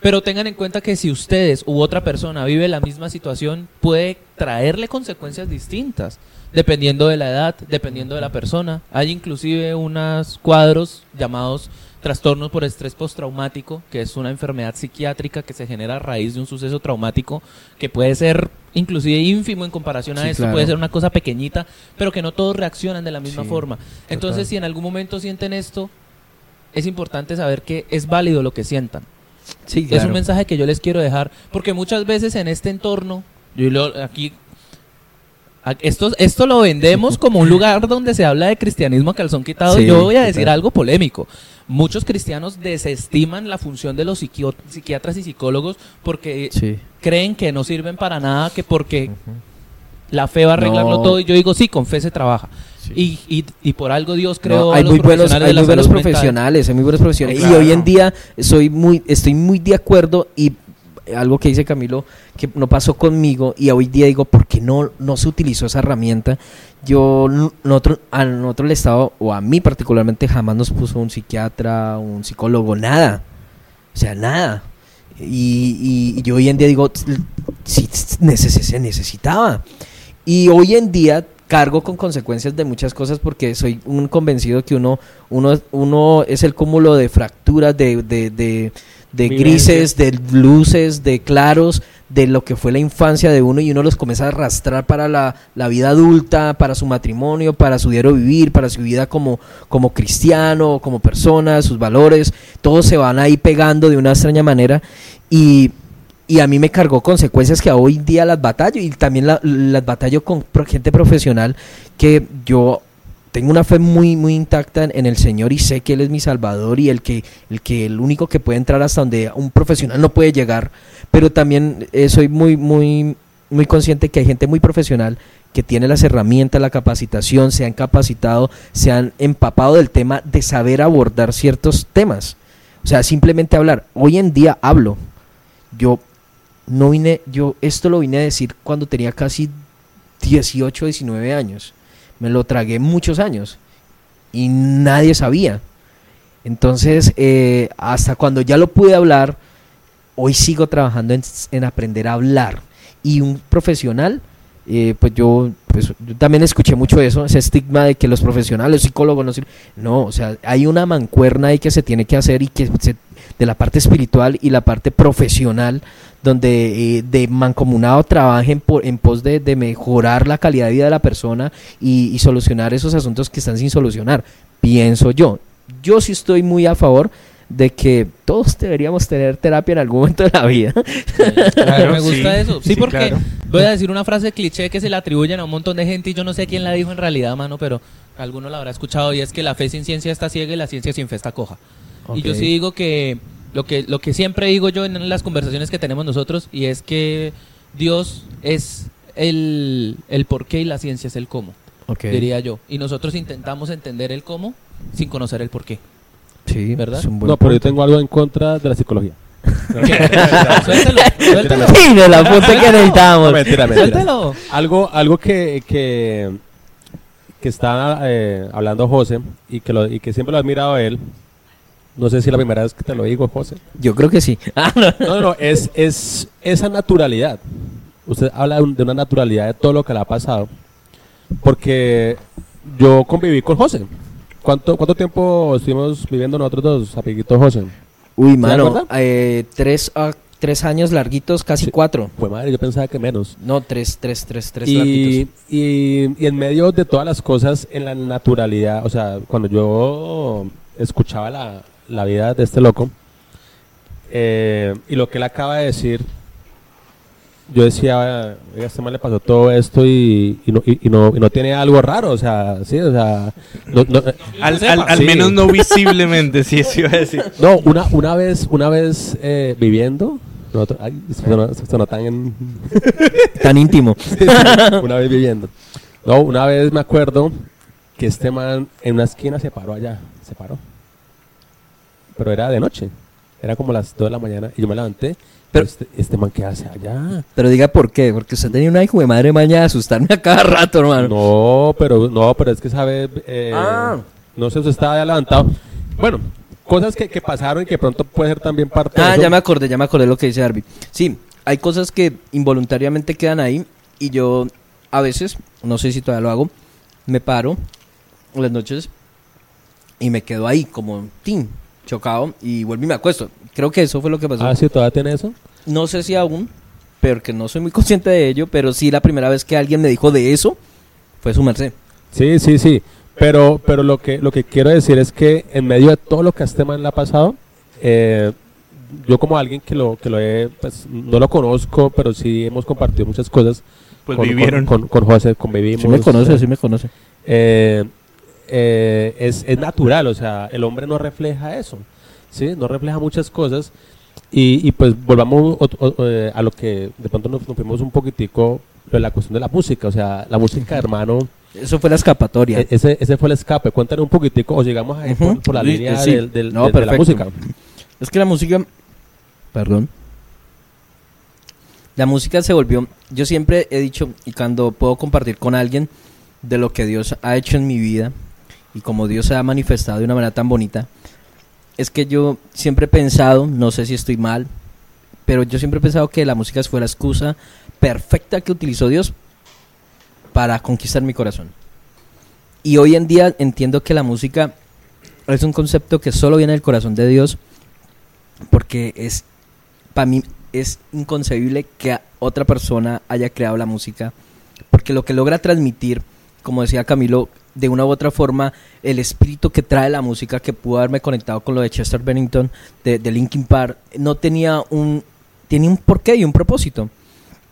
Pero tengan en cuenta que si ustedes u otra persona vive la misma situación, puede traerle consecuencias distintas, dependiendo de la edad, dependiendo de la persona. Hay inclusive unos cuadros llamados trastornos por estrés postraumático, que es una enfermedad psiquiátrica que se genera a raíz de un suceso traumático, que puede ser inclusive ínfimo en comparación a Sí, esto, claro. puede ser una cosa pequeñita, pero que no todos reaccionan de la misma Sí, forma. Entonces, total. si en algún momento sienten esto, es importante saber que es válido lo que sientan. Sí, Es un mensaje que yo les quiero dejar, porque muchas veces en este entorno, yo lo- aquí, esto, esto lo vendemos como un lugar donde se habla de cristianismo a calzón quitado. Sí, yo voy a decir algo polémico. Muchos cristianos desestiman la función de los psiquiatras y psicólogos porque Sí. creen que no sirven para nada, que porque la fe va a arreglarlo No. todo. Y yo digo, sí, con fe se trabaja. Y, y, y por algo Dios creó No, a hay los muy buenos, hay muy buenos profesionales, hay muy buenos profesionales. Claro. Y hoy en día soy muy, estoy muy de acuerdo y algo que dice Camilo que no pasó conmigo y hoy día digo, ¿por qué no, no se utilizó esa herramienta? Yo, nosotros, a nosotros el Estado, o a mí particularmente, jamás nos puso un psiquiatra, un psicólogo, nada. O sea, nada. Y, y- y yo hoy en día digo, neces- se necesitaba. Y hoy en día cargo con consecuencias de muchas cosas porque soy un convencido que uno, uno, uno es el cúmulo de fracturas, de, de, de, de grises, de luces, de claros, de lo que fue la infancia de uno y uno los comienza a arrastrar para la, la vida adulta, para su matrimonio, para su diario vivir, para su vida como, como cristiano, como persona, sus valores, todos se van ahí pegando de una extraña manera y, y a mí me cargó consecuencias que hoy día las batallo y también la- las batallo con gente profesional que yo tengo una fe muy muy intacta en, en el Señor y sé que él es mi salvador y el que el que el único que puede entrar hasta donde un profesional no puede llegar, pero también eh, soy muy muy muy consciente que hay gente muy profesional que tiene las herramientas, la capacitación, se han capacitado, se han empapado del tema de saber abordar ciertos temas. O sea, simplemente hablar. Hoy en día hablo. Yo no vine, yo esto lo vine a decir cuando tenía casi 18, 19 años. Me lo tragué muchos años y nadie sabía. Entonces, eh, hasta cuando ya lo pude hablar, hoy sigo trabajando en, en aprender a hablar. Y un profesional, eh, pues yo, pues yo también escuché mucho eso, ese estigma de que los profesionales, los psicólogos no. No, o sea, hay una mancuerna ahí que se tiene que hacer y que se- de la parte espiritual y la parte profesional, donde eh, de mancomunado trabajen por, en pos de, de mejorar la calidad de vida de la persona y, y solucionar esos asuntos que están sin solucionar, pienso yo. Yo sí estoy muy a favor de que todos deberíamos tener terapia en algún momento de la vida. Claro, me gusta sí, eso. Sí, sí, porque claro. voy a decir una frase cliché que se le atribuyen a un montón de gente y yo no sé quién la dijo en realidad, mano, pero alguno la habrá escuchado y es que la fe sin ciencia está ciega y la ciencia sin fe está coja. Y yo sí digo que lo que lo que siempre digo yo en las conversaciones que tenemos nosotros y es que Dios es el, el por qué y la ciencia es el cómo, diría yo. Y nosotros intentamos entender el cómo sin conocer el por qué. Sí, ¿Verdad? es un buen No, pero yo tengo algo en contra de la psicología. suéltelo, suéltelo. Sí, de la punta que necesitábamos. No, mentira, mentira. Suéltelo. Algo, algo que, que, que está eh, hablando José y que, lo, y que siempre lo he admirado a él. No sé si es la primera vez que te lo digo, José. Yo creo que sí. Ah, no. No, no, es, es esa naturalidad. Usted habla de un- de una naturalidad de todo lo que le ha pasado. Porque yo conviví con José. ¿Cuánto, cuánto tiempo estuvimos viviendo nosotros dos, amiguitos José? Uy, ¿Se mano, eh, tres, ah, tres años larguitos, casi Sí. cuatro. Pues madre, yo pensaba que menos. No, tres, tres, tres, tres y, larguitos. y, y en medio de todas las cosas, en la naturalidad, o sea, cuando yo escuchaba la, la vida de este loco, eh, y lo que él acaba de decir, yo decía, oiga, este man le pasó todo esto y, y no, y, y no, y no tiene algo raro, o sea, sí, o sea, no, no, Al, al- al Sí. menos no visiblemente, sí, eso iba a decir. no, una, una vez, una vez eh, viviendo, nosotros, ay, tan Tan íntimo. una vez viviendo. No, una vez me acuerdo que este man en una esquina se paró allá, se paró. Pero era de noche, era como las 2 de la mañana y yo me levanté. Pero Pero- este, este man, ¿qué hace allá? Pero diga por qué, porque usted tenía una hijo de madre maña de asustarme a cada rato, hermano. No, pero no, pero es que sabe, eh, Ah. no sé, usted estaba ya levantado. Bueno, cosas que, que pasaron y que pronto puede ser también parte de Ah, ya me acordé, ya me acordé lo que dice Arby. Sí, hay cosas que involuntariamente quedan ahí y yo a veces, no sé si todavía lo hago, me paro en las noches y me quedo ahí como tin, chocado y vuelvo y me acuesto. Creo que eso fue lo que pasó. Ah, sí, todavía tiene eso. No sé si aún, pero que no soy muy consciente de ello, pero sí la primera vez que alguien me dijo de eso fue su merced. Sí, sí, sí. Pero, pero lo que lo que quiero decir es que en medio de todo lo que a este man le ha pasado, eh, yo como alguien que lo que lo he, pues no lo conozco, pero sí hemos compartido muchas cosas. Pues con, vivieron. con, con, con José, convivimos. Sí me conoce, eh, sí me conoce. eh, eh, es, es natural, o sea, el hombre no refleja eso, ¿sí? No refleja muchas cosas. Y, y pues volvamos o- o- eh, a lo que de pronto nos, nos fuimos un poquitico de la cuestión de la música, o sea, la música, hermano, Eso fue la escapatoria. e- ese, ese fue el escape. Cuéntanos un poquitico, o llegamos por, Ujú. por la Sí, línea sí. del, del- No, de- de la música. Es que la música. Perdón. La música se volvió. Yo siempre he dicho, y cuando puedo compartir con alguien de lo que Dios ha hecho en mi vida y como Dios se ha manifestado de una manera tan bonita, es que yo siempre he pensado, no sé si estoy mal, pero yo siempre he pensado que la música fue la excusa perfecta que utilizó Dios para conquistar mi corazón. Y hoy en día entiendo que la música es un concepto que solo viene del corazón de Dios porque es para mí es inconcebible que otra persona haya creado la música porque lo que logra transmitir como decía Camilo de una u otra forma el espíritu que trae la música que pudo haberme conectado con lo de Chester Bennington de, Linkin Park no tenía un tenía un porqué y un propósito.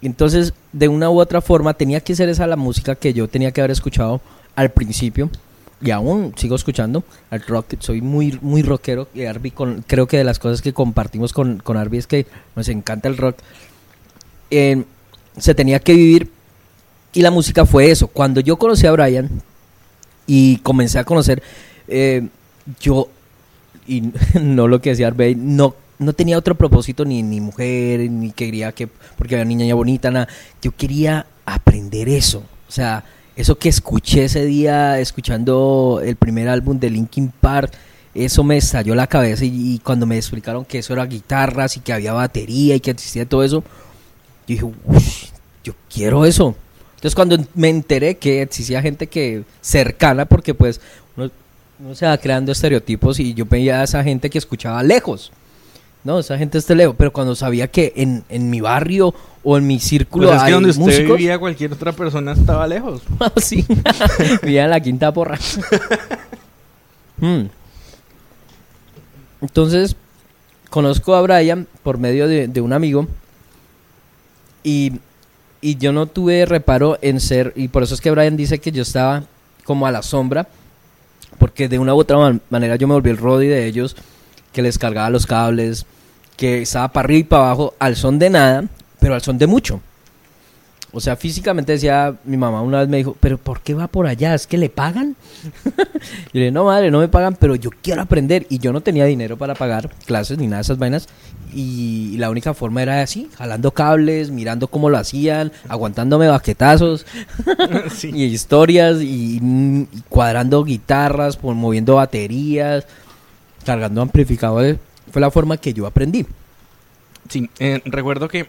Entonces de una u otra forma tenía que ser esa la música que yo tenía que haber escuchado al principio. Y aún sigo escuchando al rock, soy muy muy rockero. Y Arby con, creo que de las cosas que compartimos con, con Arby es que nos encanta el rock. Eh, se tenía que vivir. Y la música fue eso. Cuando yo conocí a Brian y comencé a conocer, eh, yo, y no lo que decía Arby, no, no tenía otro propósito ni, ni mujer, ni quería que, porque había niña bonita, nada. Yo quería aprender eso. O sea, eso que escuché ese día escuchando el primer álbum de Linkin Park, eso me estalló la cabeza y, cuando me explicaron que eso era guitarras y que había batería y que existía todo eso, yo dije, "Ush, yo quiero eso. Entonces cuando me enteré que existía gente que cercana, porque pues uno, uno se va creando estereotipos y yo veía a esa gente que escuchaba lejos. No, esa gente está lejos, pero cuando sabía que en, en mi barrio o en mi círculo Pues es que hay donde usted músicos, vivía, cualquier otra persona estaba lejos. sí. Vivía en la quinta porra. Hmm. Entonces, conozco a Brian por medio de, de un amigo y, y yo no tuve reparo en ser, y por eso es que Brian dice que yo estaba como a la sombra, porque de una u otra man- manera yo me volví el Roddy de ellos, que les cargaba los cables, que estaba para arriba y para abajo al son de nada, pero al son de mucho. O sea, físicamente decía, mi mamá una vez me dijo, pero ¿por qué va por allá? ¿Es que le pagan? y le dije, no, madre, no me pagan, pero yo quiero aprender. Y yo no tenía dinero para pagar clases ni nada de esas vainas. Y la única forma era así, jalando cables, mirando cómo lo hacían, aguantándome baquetazos Sí. y historias y, y cuadrando guitarras, por, moviendo baterías, cargando amplificadores. Fue la forma que yo aprendí. Sí, eh, recuerdo que,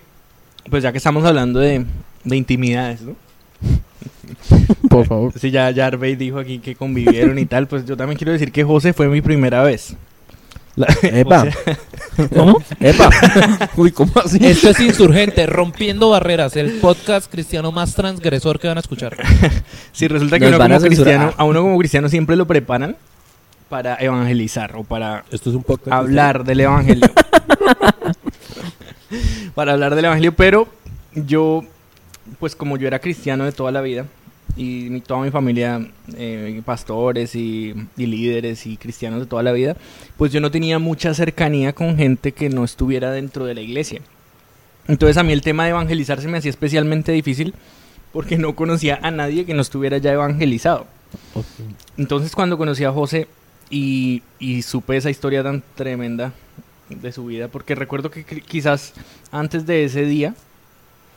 pues ya que estamos hablando de, de intimidades, ¿no? Por favor. Sí, ya, ya Arbey dijo aquí que convivieron y tal, pues yo también quiero decir que José fue mi primera vez. La- Epa. o sea, ¿Cómo? Epa. Uy, ¿cómo así? Esto es Insurgente, Rompiendo Barreras, el podcast cristiano más transgresor que van a escuchar. sí, resulta que uno a como censurar. cristiano, a uno como cristiano siempre lo preparan para evangelizar o para Esto es un podcast. hablar del evangelio. para hablar del evangelio, pero yo, pues como yo era cristiano de toda la vida y mi- toda mi familia, eh, pastores y, y líderes y cristianos de toda la vida, pues yo no tenía mucha cercanía con gente que no estuviera dentro de la iglesia. Entonces a mí el tema de evangelizar se me hacía especialmente difícil porque no conocía a nadie que no estuviera ya evangelizado. Entonces cuando conocí a José y, y supe esa historia tan tremenda de su vida, porque recuerdo que qui- quizás antes de ese día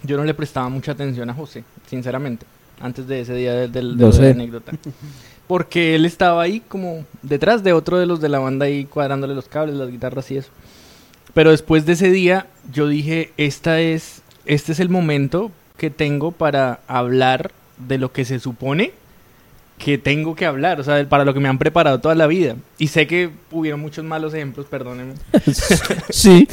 yo no le prestaba mucha atención a José, sinceramente, antes de ese día del, del- de la anécdota. Porque él estaba ahí como detrás de otro de los de la banda ahí cuadrándole los cables, las guitarras y eso. Pero después de ese día yo dije, esta es, este es el momento que tengo para hablar de lo que se supone que tengo que hablar, o sea, para lo que me han preparado toda la vida. Y sé que hubieron muchos malos ejemplos, perdónenme. Sí.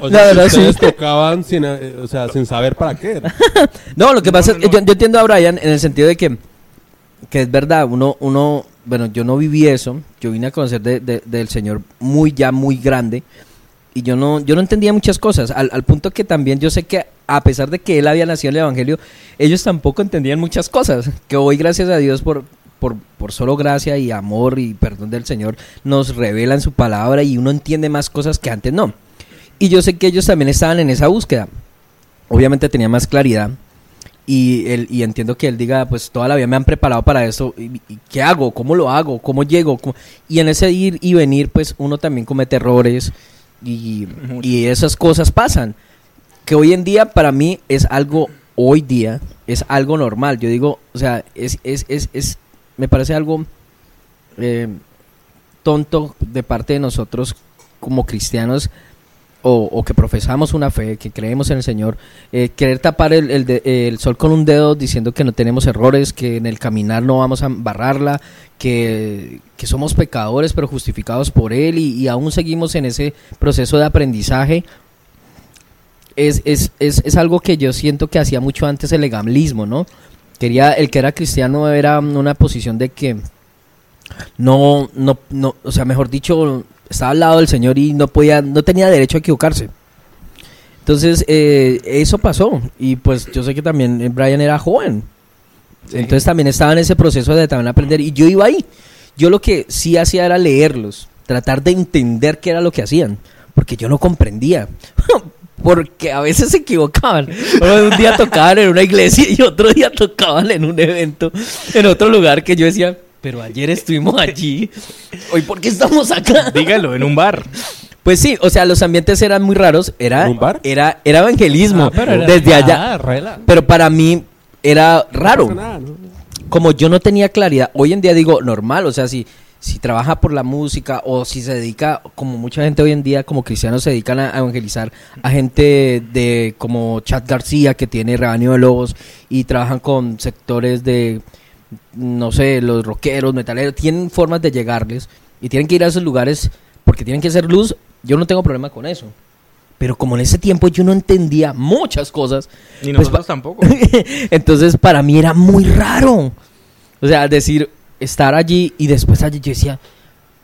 O La sea, verdad, ustedes sí. tocaban sin, eh, o sea, sin saber para qué. No, lo que No, pasa no, es que no. yo, yo entiendo a Brian en el sentido de que, que es verdad, uno, uno, bueno, yo no viví eso, yo vine a conocer de- de- del Señor muy ya muy grande y yo no, yo no entendía muchas cosas, al, punto que también yo sé que a pesar de que él había nacido en el Evangelio, ellos tampoco entendían muchas cosas, que hoy gracias a Dios por, por, por solo gracia y amor y perdón del Señor nos revelan su palabra y uno entiende más cosas que antes no. Y yo sé que ellos también estaban en esa búsqueda. Obviamente tenía más claridad. Y, él, y entiendo que él diga, pues toda la vida me han preparado para eso. ¿Y, qué hago? ¿Cómo lo hago? ¿Cómo llego? Y en ese ir y venir, pues uno también comete errores. Y, esas cosas pasan. Que hoy en día para mí es algo, hoy día, es algo normal. Yo digo, o sea, es, es, es, es me parece algo eh, tonto de parte de nosotros como cristianos o, que profesamos una fe, que creemos en el Señor, eh, querer tapar el, el el sol con un dedo diciendo que no tenemos errores, que en el caminar no vamos a embarrarla, que, que somos pecadores pero justificados por Él y, y aún seguimos en ese proceso de aprendizaje. Es, es, es, es algo que yo siento que hacía mucho antes el legalismo, ¿no? Quería, el que era cristiano era una posición de que no, no, no, o sea, mejor dicho, estaba al lado del Señor y no podía, no tenía derecho a equivocarse. Entonces, eh, eso pasó. Y pues yo sé que también eh, Brian era joven. Sí. Entonces también estaba en ese proceso de también aprender. Y yo iba ahí. Yo lo que sí hacía era leerlos, tratar de entender qué era lo que hacían. Porque yo no comprendía. Porque a veces se equivocaban. Un día tocaban en una iglesia y otro día tocaban en un evento, en otro lugar que yo decía, pero ayer estuvimos allí. Hoy, ¿por qué estamos acá? Dígalo, en un bar. Pues sí, o sea, los ambientes eran muy raros. Era, ¿En un bar? era, era evangelismo Ah, pero era- desde allá. rela. Pero para mí era raro. No nada, ¿no? Como yo no tenía claridad, hoy en día digo normal, o sea, si, si trabaja por la música o si se dedica, como mucha gente hoy en día, como cristianos, se dedican a, a evangelizar a gente de como Chad García, que tiene rebaño de lobos, y trabajan con sectores de, no sé, los rockeros, metaleros, tienen formas de llegarles y tienen que ir a esos lugares porque tienen que hacer luz. Yo no tengo problema con eso. Pero como en ese tiempo yo no entendía muchas cosas, Y Pues nosotros tampoco. entonces para mí era muy raro. O sea, decir, estar allí y después allí yo decía,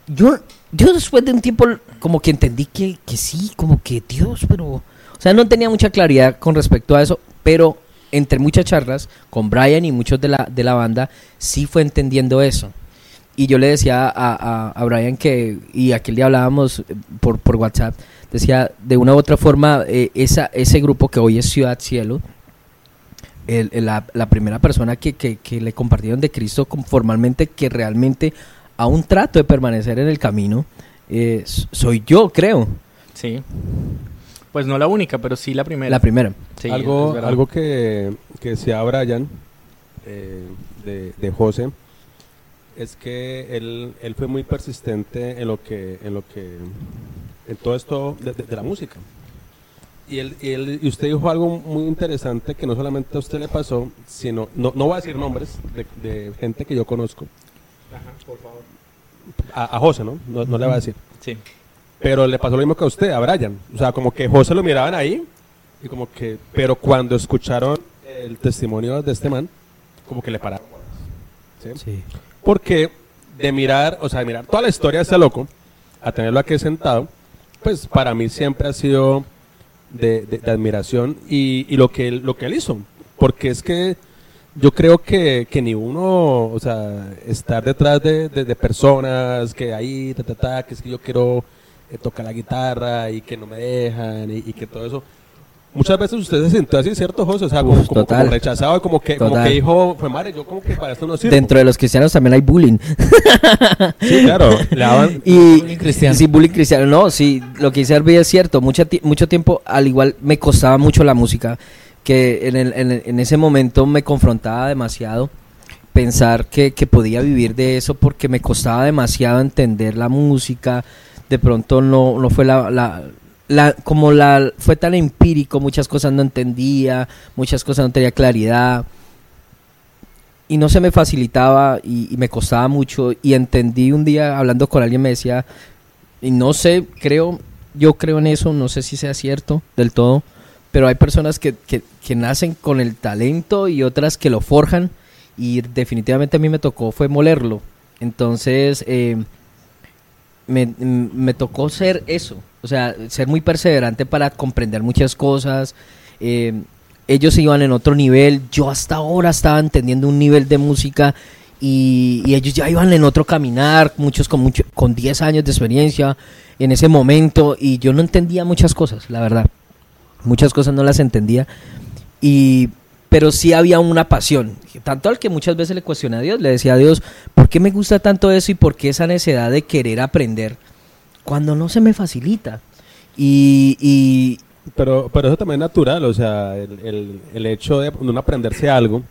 yo, yo después de un tiempo como que entendí que, que sí, como que Dios, pero... O sea, no tenía mucha claridad con respecto a eso, pero entre muchas charlas con Brian y muchos de la, de la banda, sí fue entendiendo eso. Y yo le decía a, a, Brian que, y aquel día hablábamos eh, por, por WhatsApp, decía, de una u otra forma, eh, esa, ese grupo que hoy es Ciudad Cielo, el- el- la, la primera persona que, que- que le compartieron de Cristo formalmente, que realmente aún trato de permanecer en el camino, eh, soy yo, creo, Sí. Pues no la única, pero sí la primera. la primera. Sí, algo algo que, que decía Brian eh, de, de José es que él, él fue muy persistente en lo que en lo que en todo esto de, de- de la música y él, y él- y usted dijo algo muy interesante que no solamente a usted le pasó sino no, no voy a decir nombres de, de gente que yo conozco Ajá, por favor. a, a José no? no no le voy a decir Sí. Pero le pasó lo mismo que a usted, a Brian. O sea, como que José lo miraban ahí y como que, pero cuando escucharon el testimonio de este man, como que le pararon. ¿sí? Sí. Porque de mirar, o sea, de mirar toda la historia de ese loco, a tenerlo aquí sentado, pues para mí siempre ha sido de, de- de admiración y, y lo, que él, lo que él hizo. Porque es que yo creo que, que ni uno, o sea, estar detrás de, de- de personas que ahí, ta, ta, ta, que es que yo quiero eh, tocar la guitarra y que no me dejan y, y que todo eso. Muchas veces usted se sintió así, ¿cierto, José? O sea, como, Uf, como- total. como rechazado y como que, como que dijo, fue madre, yo como que para esto no sirvo. Dentro de los cristianos también hay bullying. Sí, claro. Le daban, Y Bullying cristiano. Sí, bullying cristiano. No, sí, lo que dice Arby es cierto. Mucho, ti- mucho tiempo, al igual, me costaba mucho la música. Que en, el- en el- en ese momento me confrontaba demasiado pensar que, que podía vivir de eso porque me costaba demasiado entender la música. De pronto no, no fue la, la, como la fue tan empírico, muchas cosas no entendía, muchas cosas no tenía claridad y no se me facilitaba y, me costaba mucho y entendí un día hablando con alguien me decía y no sé creo yo creo en eso no sé si sea cierto del todo pero hay personas que, que, nacen con el talento y otras que lo forjan y definitivamente a mí me tocó fue molerlo. Entonces eh, me, me tocó ser eso, o sea, ser muy perseverante para comprender muchas cosas. eh, ellos iban en otro nivel, yo hasta ahora estaba entendiendo un nivel de música y, y ellos ya iban en otro caminar, muchos con, mucho, con 10 años de experiencia en ese momento y yo no entendía muchas cosas, la verdad. Muchas cosas no las entendía y pero sí había una pasión, tanto al que muchas veces le cuestioné a Dios, le decía a Dios, ¿por qué me gusta tanto eso y por qué esa necesidad de querer aprender cuando no se me facilita? Y, y pero, pero eso también es natural, o sea, el, el, el hecho de uno aprenderse algo,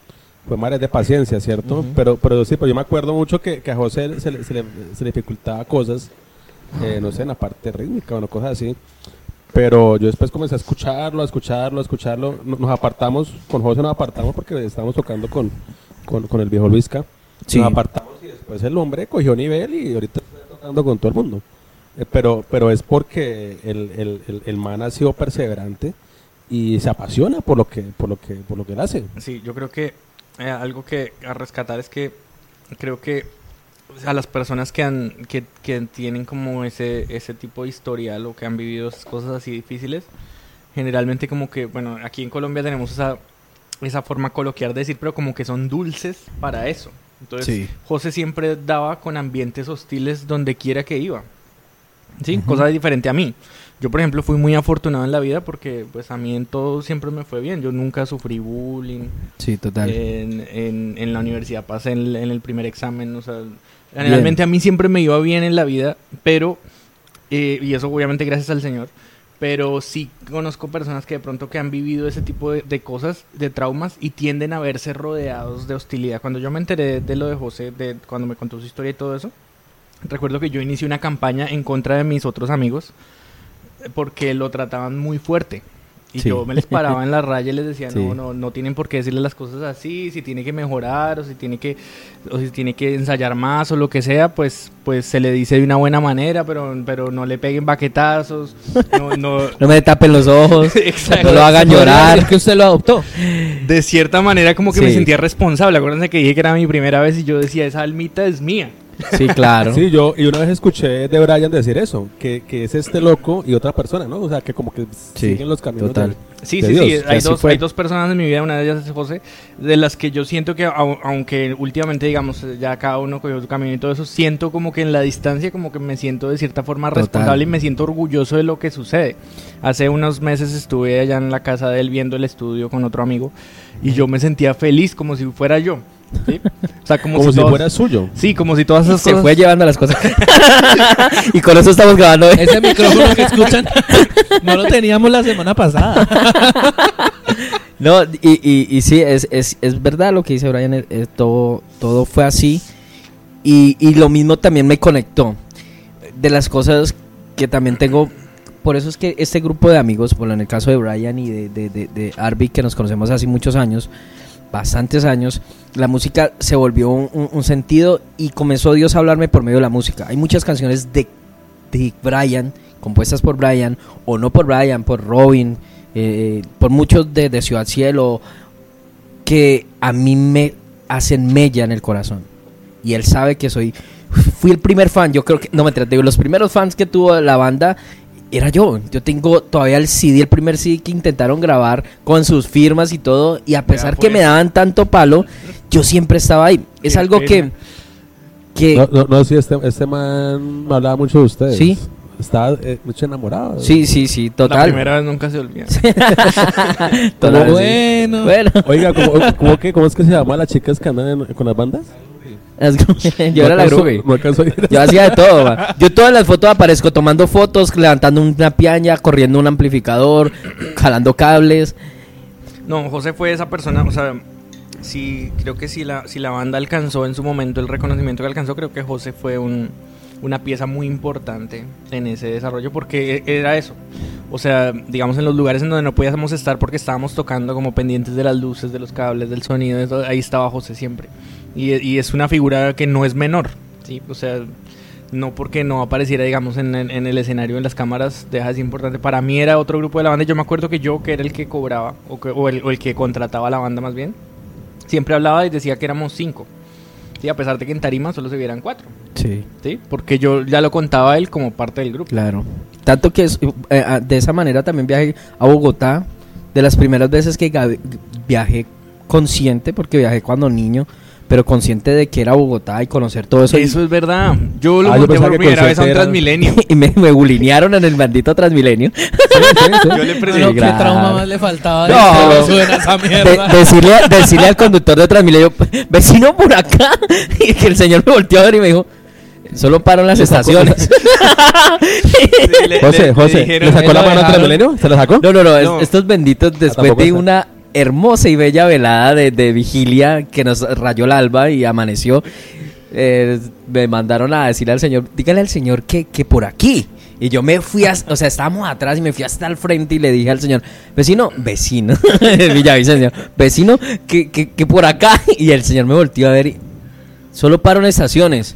pues madre es de paciencia, ¿cierto? Pero, pero sí, pues yo me acuerdo mucho que, que a José se le, se le, se le dificultaba cosas, eh, no sé, en la parte rítmica o no, cosas así. Pero yo después comencé a escucharlo, a escucharlo, a escucharlo. No- Nos apartamos, con José nos apartamos porque estábamos tocando con, con, con el viejo Luisca. Sí. Nos apartamos y después el hombre cogió nivel y ahorita está tocando con todo el mundo. Eh, pero, pero es porque el, el, el, el man ha sido perseverante y se apasiona por lo que, por lo que, por lo que él hace. Sí, yo creo que eh, algo que a rescatar es que creo que sea, las personas que, han, que, que tienen como ese, ese tipo de historial o que han vivido esas cosas así difíciles, generalmente como que, bueno, aquí en Colombia tenemos esa, esa forma coloquial de decir, pero como que son dulces para eso. Entonces, Sí. José siempre daba con ambientes hostiles donde quiera que iba. Sí, Ujú. cosa diferente a mí. Yo, por ejemplo, fui muy afortunado en la vida porque pues a mí en todo siempre me fue bien. Yo nunca sufrí bullying. sí, total. En, en, en la universidad pasé en, en el primer examen. O sea, generalmente a mí siempre me iba bien en la vida, pero, eh, y eso obviamente gracias al Señor, pero sí conozco personas que de pronto que han vivido ese tipo de, de cosas, de traumas, y tienden a verse rodeados de hostilidad. Cuando yo me enteré de lo de José, de cuando me contó su historia y todo eso, recuerdo que yo inicié una campaña en contra de mis otros amigos porque lo trataban muy fuerte. Y Sí. yo me les paraba en la raya y les decía, Sí. no, no, no tienen por qué decirle las cosas así, si tiene que mejorar o si tiene que, o si tiene que ensayar más o lo que sea, pues, pues se le dice de una buena manera, pero, pero no le peguen baquetazos, no, no, No me tapen los ojos, no lo hagan llorar. que usted lo adoptó. de cierta manera como que me sentía responsable. Acuérdense que dije que era mi primera vez y yo decía, esa almita es mía. Sí, claro. Sí, yo y una vez escuché de Brian decir eso, que, que es este loco y otra persona, ¿no? O sea, que como que Sí, siguen los caminos total. del- Sí, de sí, Dios. sí. Hay dos, hay dos personas en mi vida, una de ellas es José, de las que yo siento que, au- aunque últimamente, digamos, ya cada uno cogió su camino y todo eso, siento como que en la distancia, como que me siento de cierta forma Total. responsable y me siento orgulloso de lo que sucede. Hace unos meses estuve allá en la casa de él viendo el estudio con otro amigo y yo me sentía feliz como si fuera yo. ¿Sí? O sea, como, Como si, si todos- fuera suyo. Sí, como si todas esas Se cosas... fue llevando las cosas. y con eso estamos grabando. hoy. Ese micrófono que escuchan no lo teníamos la semana pasada. No, y, y, y sí, es, es, es verdad lo que dice Brian, es- es todo, todo fue así. Y, y lo mismo también me conectó. De las cosas que también tengo, por eso es que este grupo de amigos, por en el caso de Brian y de, de, de, de Arby, que nos conocemos hace muchos años, bastantes años, la música se volvió un, sentido y comenzó Dios a hablarme por medio de la música. Hay muchas canciones de, de Brian, compuestas por Brian, o no por Brian, por Robin, eh, por muchos de, de Ciudad Cielo, que a mí me hacen mella en el corazón. Y él sabe que soy, fui el primer fan, yo creo que, no me digo, los primeros fans que tuvo la banda era yo. Yo tengo todavía el CD, el primer CD que intentaron grabar con sus firmas y todo, y a pesar que pues. me daban tanto palo, yo siempre estaba ahí. Es algo que... que No, no, no, sí, este, este man me hablaba mucho de ustedes. Sí. Estaba eh, mucho enamorado. Sí, sí, sí, La total. primera vez nunca se olvida. Total, sí. bueno. Bueno, Oiga, ¿cómo, cómo, que, ¿cómo es que se llama las chicas que andan en- con las bandas? yo era la alcanzo- groovy. No alcanzo a ir. Yo hacía de todo, ma. Yo todas las fotos aparezco tomando fotos, levantando una piaña, corriendo un amplificador, jalando cables. No, José fue esa persona, o sea, sí, creo que si la, si la banda alcanzó en su momento el reconocimiento que alcanzó, creo que José fue un, una pieza muy importante en ese desarrollo porque e- era eso. O sea, digamos en los lugares en donde no podíamos estar porque estábamos tocando como pendientes de las luces, de los cables, del sonido, ahí estaba José siempre. Y, y es una figura que no es menor, ¿sí? O sea, no porque no apareciera, digamos, en, en- en el escenario, en las cámaras, deja de ser importante. Para mí era otro grupo de la banda. Yo me acuerdo que yo, que era el que cobraba, o, que- o el, o el que contrataba a la banda más bien, siempre hablaba y decía que éramos cinco. Sí, a pesar de que en Tarima solo se vieran cuatro. Sí, ¿sí? Porque yo ya lo contaba él como parte del grupo. claro. Tanto que eh, de esa manera también viajé a Bogotá. De las primeras veces que viajé consciente, porque viajé cuando niño, pero consciente de que era Bogotá y conocer todo eso. y- Eso es verdad. Yo lo Ah, monté por que primera vez a un Transmilenio. y me, me bulinearon en el bandito Transmilenio. Sí, sí, sí. Yo le No, presenté. ¿Qué trauma más le faltaba? de No. que suena esa mierda? De- decirle, decirle al conductor de Transmilenio, vecino por acá, y que el señor me volteó a ver y me dijo, solo paro en las estaciones. Sí, le- José, le- José, le ¿le, dijeron- sacó la mano al dejaron. Transmilenio? ¿Se la sacó? No, no, no, es- No. estos benditos después tampoco de una hermosa y bella velada de, de vigilia que nos rayó el alba y amaneció, eh, me mandaron a decirle al señor, dígale al señor que, que por aquí. Y yo me fui, a- o sea, estábamos atrás y me fui hasta el frente y le dije al señor, vecino, vecino, Villavicencio, vecino, que, que, que por acá. Y el señor me volteó a ver y solo paro en estaciones.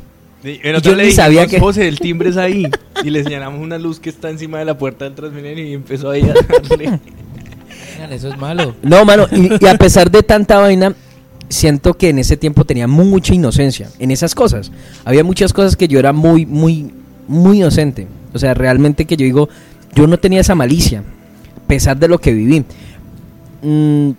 Yo le ni sabía que- José, el timbre es ahí. Y le señalamos una luz que está encima de la puerta del Transmilenio y empezó ahí a darle. Oigan, Eso es malo. No, mano, y, y a pesar de tanta vaina, siento que en ese tiempo tenía mucha inocencia en esas cosas. Había muchas cosas que yo era muy, muy, muy inocente. O sea, realmente que yo digo, yo no tenía esa malicia, a pesar de lo que viví. Mm,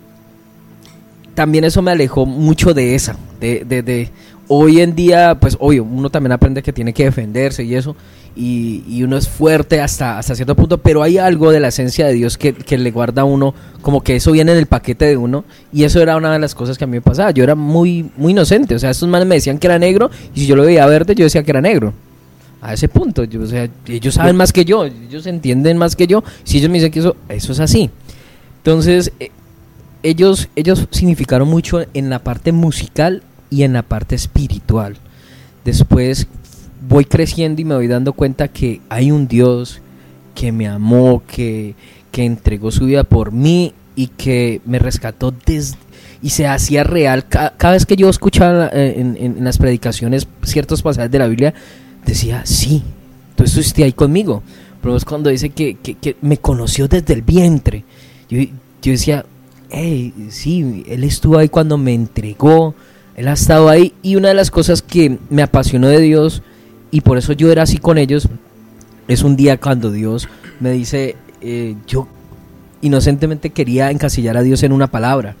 también eso me alejó mucho de esa, de, de, de- hoy en día, pues obvio, uno también aprende que tiene que defenderse y eso, y, y uno es fuerte hasta, hasta cierto punto, pero hay algo de la esencia de Dios que, que le guarda a uno, como que eso viene en el paquete de uno, y eso era una de las cosas que a mí me pasaba, yo era muy, muy inocente, o sea, estos manes me decían que era negro, y si yo lo veía verde, yo decía que era negro. A ese punto, yo, o sea, ellos saben más que yo, ellos entienden más que yo, si ellos me dicen que eso, eso es así. Entonces, eh, ellos, ellos significaron mucho en la parte musical y en la parte espiritual. Después voy creciendo y me voy dando cuenta que hay un Dios que me amó, que, que entregó su vida por mí y que me rescató desde y se hacía real. Ca- Cada, vez que yo escuchaba eh, en las predicaciones ciertos pasajes de la Biblia, decía, sí, tú estuviste ahí conmigo. Pero es cuando dice que, que- que me conoció desde el vientre. Yo, yo decía, hey, sí, él estuvo ahí cuando me entregó, Él ha estado ahí y una de las cosas que me apasionó de Dios y por eso yo era así con ellos es un día cuando Dios me dice, eh, yo inocentemente quería encasillar a Dios en una palabra.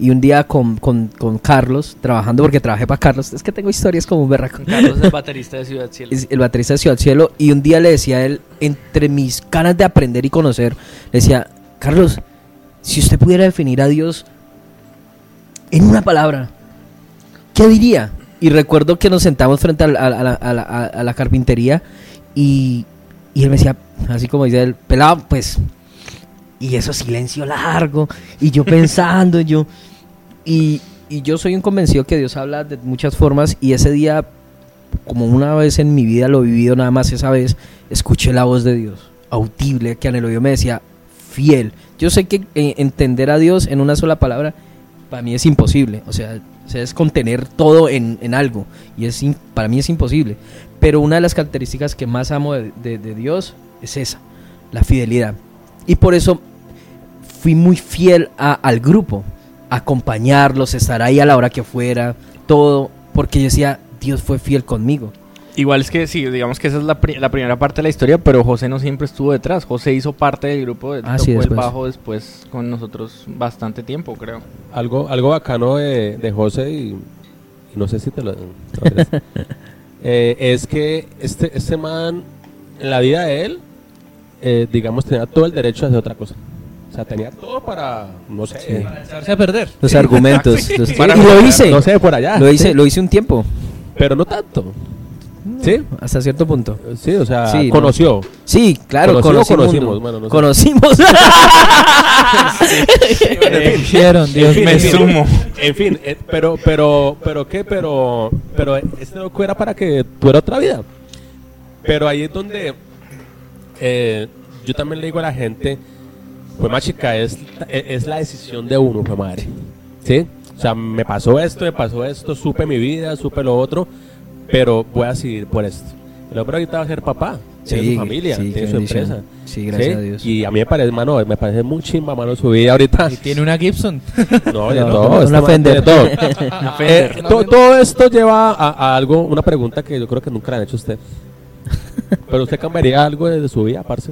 Y un día con, con- con Carlos, trabajando, porque trabajé para Carlos, es que tengo historias como un berraco. Carlos, el baterista de Ciudad Cielo. Es el baterista de Ciudad Cielo, y un día le decía a él, entre mis ganas de aprender y conocer, le decía, Carlos, si usted pudiera definir a Dios en una palabra, ¿qué diría? Y recuerdo que nos sentamos frente a, la- carpintería y, y él me decía, así como dice él, pelado, pues, y eso silencio largo, y yo pensando, yo, y, y yo soy un convencido que Dios habla de muchas formas, y ese día como una vez en mi vida lo he vivido nada más esa vez, escuché la voz de Dios, audible, que en el oído me decía, fiel. Yo sé que eh, entender a Dios en una sola palabra, para mí es imposible. O sea, es contener todo en, algo. Y es para mí es imposible. Pero una de las características que más amo de, Dios es esa, la fidelidad. Y por eso fui muy fiel al grupo, acompañarlos, estar ahí a la hora que fuera, todo, porque yo decía, Dios fue fiel conmigo. Igual es que sí, digamos que esa es la, pri- la primera parte de la historia, pero José no siempre estuvo detrás. José hizo parte del grupo, de, Ah, tocó sí, el bajo después con nosotros bastante tiempo, creo. Algo, algo bacano de, de José y, y no sé si te lo... te lo diré. Eh, es que este, este man, en la vida de él, eh, digamos, tenía todo el derecho a hacer otra cosa. O sea, tenía todo para, no sé, Sí. Para echarse a perder. Los argumentos. los- Sí, y lo hice. No sé, por allá. Lo hice, sí, lo hice un tiempo. Pero no tanto. ¿Sí? Hasta cierto punto. Sí, o sea, Sí, no. conoció. Sí, claro, ¿Conoció conocimos? Bueno, no sé. Conocimos. Hicieron, Dios En fin, mío. en fin, sumo. En fin, eh, pero, pero, pero qué, pero, pero este loco era para que tuviera otra vida. Pero ahí es donde eh, yo también le digo a la gente, pues más chica, es, es la decisión de uno, pues madre. ¿Sí? O sea, me pasó esto, me pasó esto, supe mi vida, supe lo otro, pero voy a seguir por esto. El hombre ahorita va a ser papá, tiene Sí, su familia, sí, tiene su bendición. empresa. Sí, gracias a Dios. Y a mí me parece, mano, me parece muy chimba, mano, su vida ahorita. Y tiene una Gibson. No, de No, todo, una este man Fender. todo. Una Eh, to- todo esto lleva a, a algo, una pregunta que yo creo que nunca le han hecho a usted. Pero usted cambiaría algo de su vida, parce.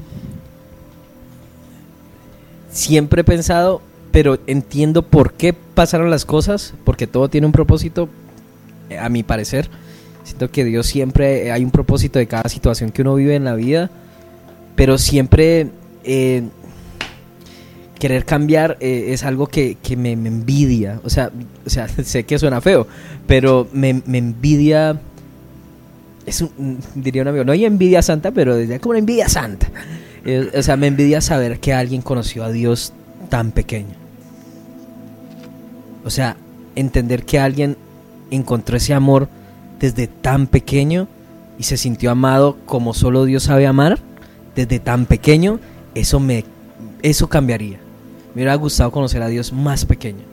Siempre he pensado, pero entiendo por qué pasaron las cosas, porque todo tiene un propósito, eh, a mi parecer. Siento que Dios siempre eh, hay un propósito de cada situación que uno vive en la vida, pero siempre eh, querer cambiar eh, es algo que, que me, envidia. O sea, o sea, sé que suena feo, pero me, envidia. Es un, diría un amigo, no hay envidia santa, pero es como una envidia santa. O sea, me envidia saber que alguien conoció a Dios tan pequeño. O sea, entender que alguien encontró ese amor desde tan pequeño y se sintió amado como solo Dios sabe amar, desde tan pequeño, eso me eso cambiaría. Me hubiera gustado conocer a Dios más pequeño.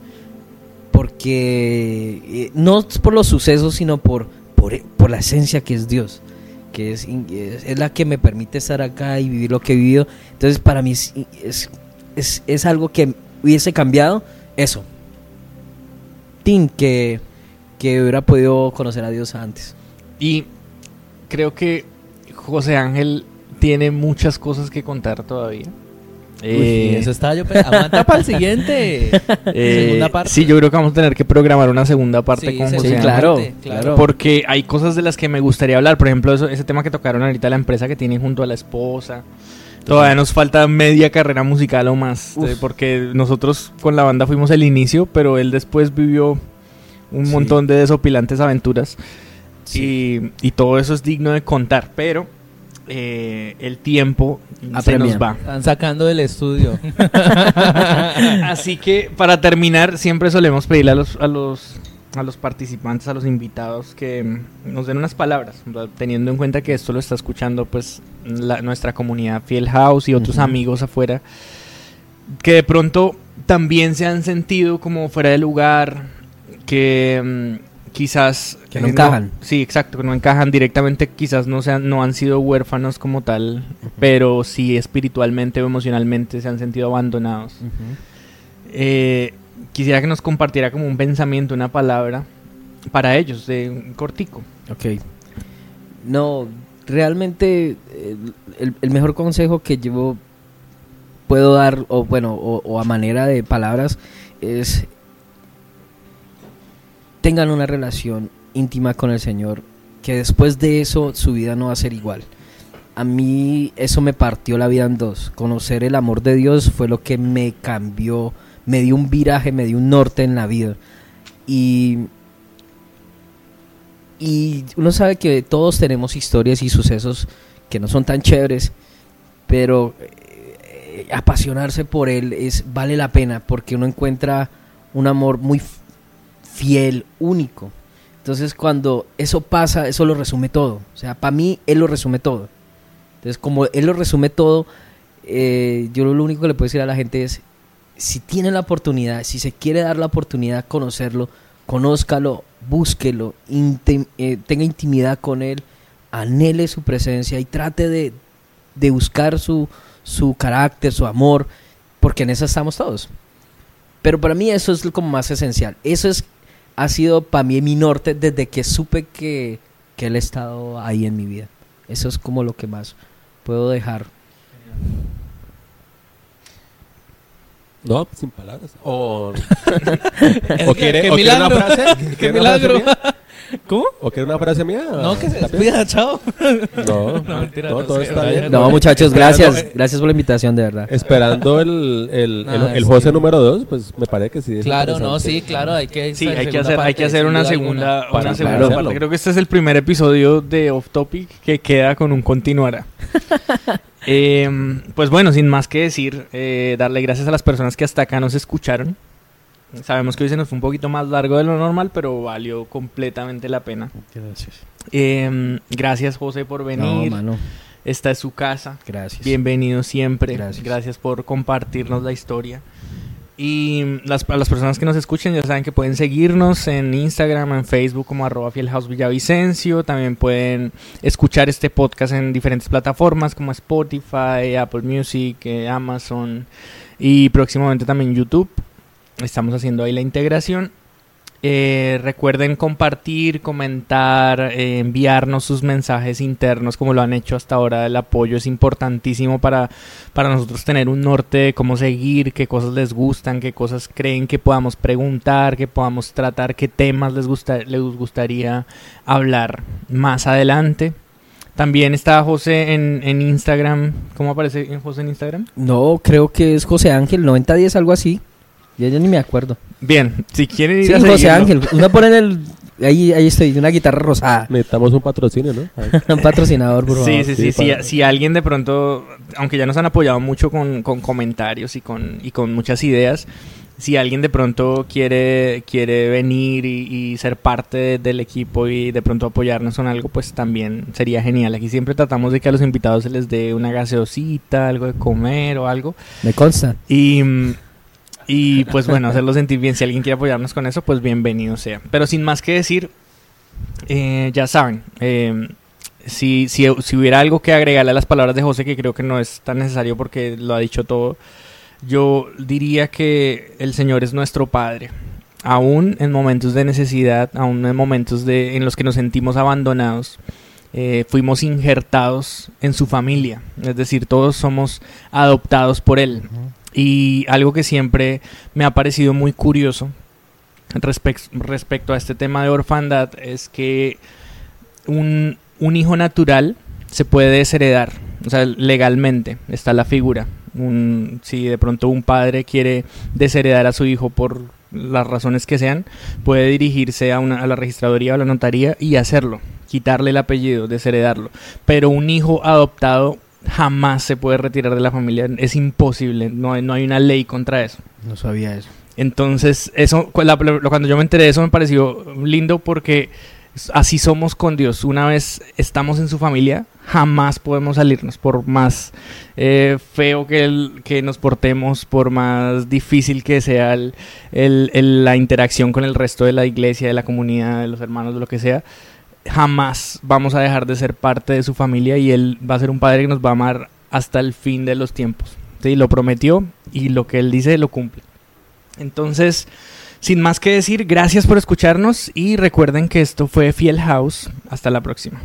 Porque eh, no por los sucesos, sino por, por, por la esencia que es Dios. Que es, es, la que me permite estar acá y vivir lo que he vivido. Entonces, para mí es, es, es, es algo que hubiese cambiado eso. Tin, que, que hubiera podido conocer a Dios antes. Y creo que José Ángel tiene muchas cosas que contar todavía. Uy, Eh, eso estaba yo. Aguanta para el siguiente. eh, segunda parte. Sí, yo creo que vamos a tener que programar una segunda parte Sí, con José Sí, Ángel. claro, claro. Porque hay cosas de las que me gustaría hablar. Por ejemplo, eso- ese tema que tocaron ahorita, la empresa que tiene junto a la esposa. Todavía nos falta media carrera musical o más. Uf. Porque nosotros con la banda fuimos el inicio, pero él después vivió un Sí. montón de desopilantes aventuras. Sí. Y, y todo eso es digno de contar. Pero eh, el tiempo se nos va. Están sacando del estudio. Así que para terminar, siempre solemos pedirle a los, a los, a los participantes, a los invitados, que nos den unas palabras, ¿verdad? teniendo en cuenta que esto lo está escuchando pues la- nuestra comunidad Fiel House y otros amigos afuera, que de pronto también se han sentido como fuera de lugar, que mm, quizás... Que no eh, encajan. sí, exacto, que no encajan directamente, quizás no, sean, no han sido huérfanos como tal, pero sí espiritualmente o emocionalmente se han sentido abandonados. Eh, quisiera que nos compartiera como un pensamiento, una palabra para ellos, de un cortico. Ok. No, realmente el, el- el mejor consejo que yo puedo dar, o bueno, o, o a manera de palabras, es tengan una relación íntima con el Señor, que después de eso su vida no va a ser igual. A mí eso me partió la vida en dos. Conocer el amor de Dios fue lo que me cambió, me dio un viraje, me dio un norte en la vida. Y y uno sabe que todos tenemos historias y sucesos que no son tan chéveres, pero eh, apasionarse por él es vale la pena porque uno encuentra un amor muy fiel, único. Entonces cuando eso pasa, eso lo resume todo. O sea, para mí él lo resume todo. Entonces como él lo resume todo, eh, yo lo único que le puedo decir a la gente es, si tiene la oportunidad, si se quiere dar la oportunidad de conocerlo, conózcalo, búsquelo, eh, tenga intimidad con él, anhele su presencia y trate de, de buscar su, su carácter, su amor, porque en eso estamos todos. Pero para mí eso es como más esencial. Eso es, ha sido para mí mi norte desde que supe que, que él ha estado ahí en mi vida. Eso es como lo que más puedo dejar. No, sin palabras. O, o que- quiere, qué o quiere una milagro. frase. ¡Qué ¿Quiere una frase milagro! ¿Cómo? ¿O quiere una frase mía? No, que se despida, chao. No, No, mentira, no, no todo sé, está bien. No, muchachos, gracias. Gracias por la invitación, de verdad. Esperando el, el, el. José número 2, pues me parece que sí. es Claro, no, sí, claro, hay que Sí, hay que hacer, hay que hacer una segunda, alguna. Para una segunda parte. Creo que este es el primer episodio de Off Topic que queda con un continuará. Em, pues bueno, sin más que decir, eh, darle gracias a las personas que hasta acá nos escucharon. Sabemos que hoy se nos fue un poquito más largo de lo normal, pero valió completamente la pena. Gracias. Em, gracias José por No, venir. mano, Esta es su casa. gracias. Bienvenido siempre. Gracias. Gracias por compartirnos la historia. Y las, a las personas que nos escuchen ya saben que pueden seguirnos en Instagram, en Facebook como arroba Fielhouse Villavicencio. También pueden escuchar este podcast en diferentes plataformas como Spotify, Apple Music, eh, Amazon y próximamente también YouTube. Estamos haciendo ahí la integración. Eh, recuerden compartir, comentar, eh, enviarnos sus mensajes internos como lo han hecho hasta ahora. El apoyo es importantísimo para, para nosotros tener un norte de cómo seguir, qué cosas les gustan, qué cosas creen que podamos preguntar, que podamos tratar, qué temas les, gusta, les gustaría hablar más adelante. También está José en, en Instagram. ¿Cómo aparece José en Instagram? No, creo que es José Ángel, 9010, algo así. Ya, ya ni me acuerdo. Bien, si quieren ir Sí, a José seguirlo- Ángel. Uno pone en el. Ahí, ahí estoy, una guitarra rosada. Necesitamos un patrocinio, ¿no? Un patrocinador, por favor. Sí, sí, sí, Sí, Si alguien de pronto, aunque ya nos han apoyado mucho con, con comentarios y con, y con muchas ideas, si alguien de pronto quiere, quiere venir y, y ser parte de- del equipo y de pronto apoyarnos con algo, pues también sería genial. Aquí siempre tratamos de que a los invitados se les dé una gaseosita, algo de comer o algo. Me consta. Y, y pues bueno, hacerlo sentir bien. Si alguien quiere apoyarnos con eso, pues bienvenido sea. Pero sin más que decir, eh, ya saben, eh, si, si, si hubiera algo que agregarle a las palabras de José, que creo que no es tan necesario porque lo ha dicho todo, yo diría que el Señor es nuestro Padre. Aún en momentos de necesidad, aún en momentos de, en los que nos sentimos abandonados, eh, fuimos injertados en su familia. Es decir, todos somos adoptados por Él. Y algo que siempre me ha parecido muy curioso respec- respecto a este tema de orfandad es que un, un hijo natural se puede desheredar, o sea, legalmente está la figura. Si de pronto un padre quiere desheredar a su hijo por las razones que sean, puede dirigirse a, una, a la registraduría o a la notaría y hacerlo, quitarle el apellido, desheredarlo. Pero un hijo adoptado jamás se puede retirar de la familia, es imposible, no hay, no hay una ley contra eso. No sabía eso. Entonces, eso, cuando yo me enteré de eso me pareció lindo porque así somos con Dios. Una vez estamos en su familia, jamás podemos salirnos, por más eh, feo que, el- que nos portemos, por más difícil que sea el- el- el- la interacción con el resto de la iglesia, de la comunidad, de los hermanos, de lo que sea. Jamás vamos a dejar de ser parte de su familia y Él va a ser un padre que nos va a amar hasta el fin de los tiempos. ¿sí? Lo prometió y lo que Él dice lo cumple. Entonces, Sin más que decir, gracias por escucharnos y recuerden que esto fue Fiel House. Hasta la próxima.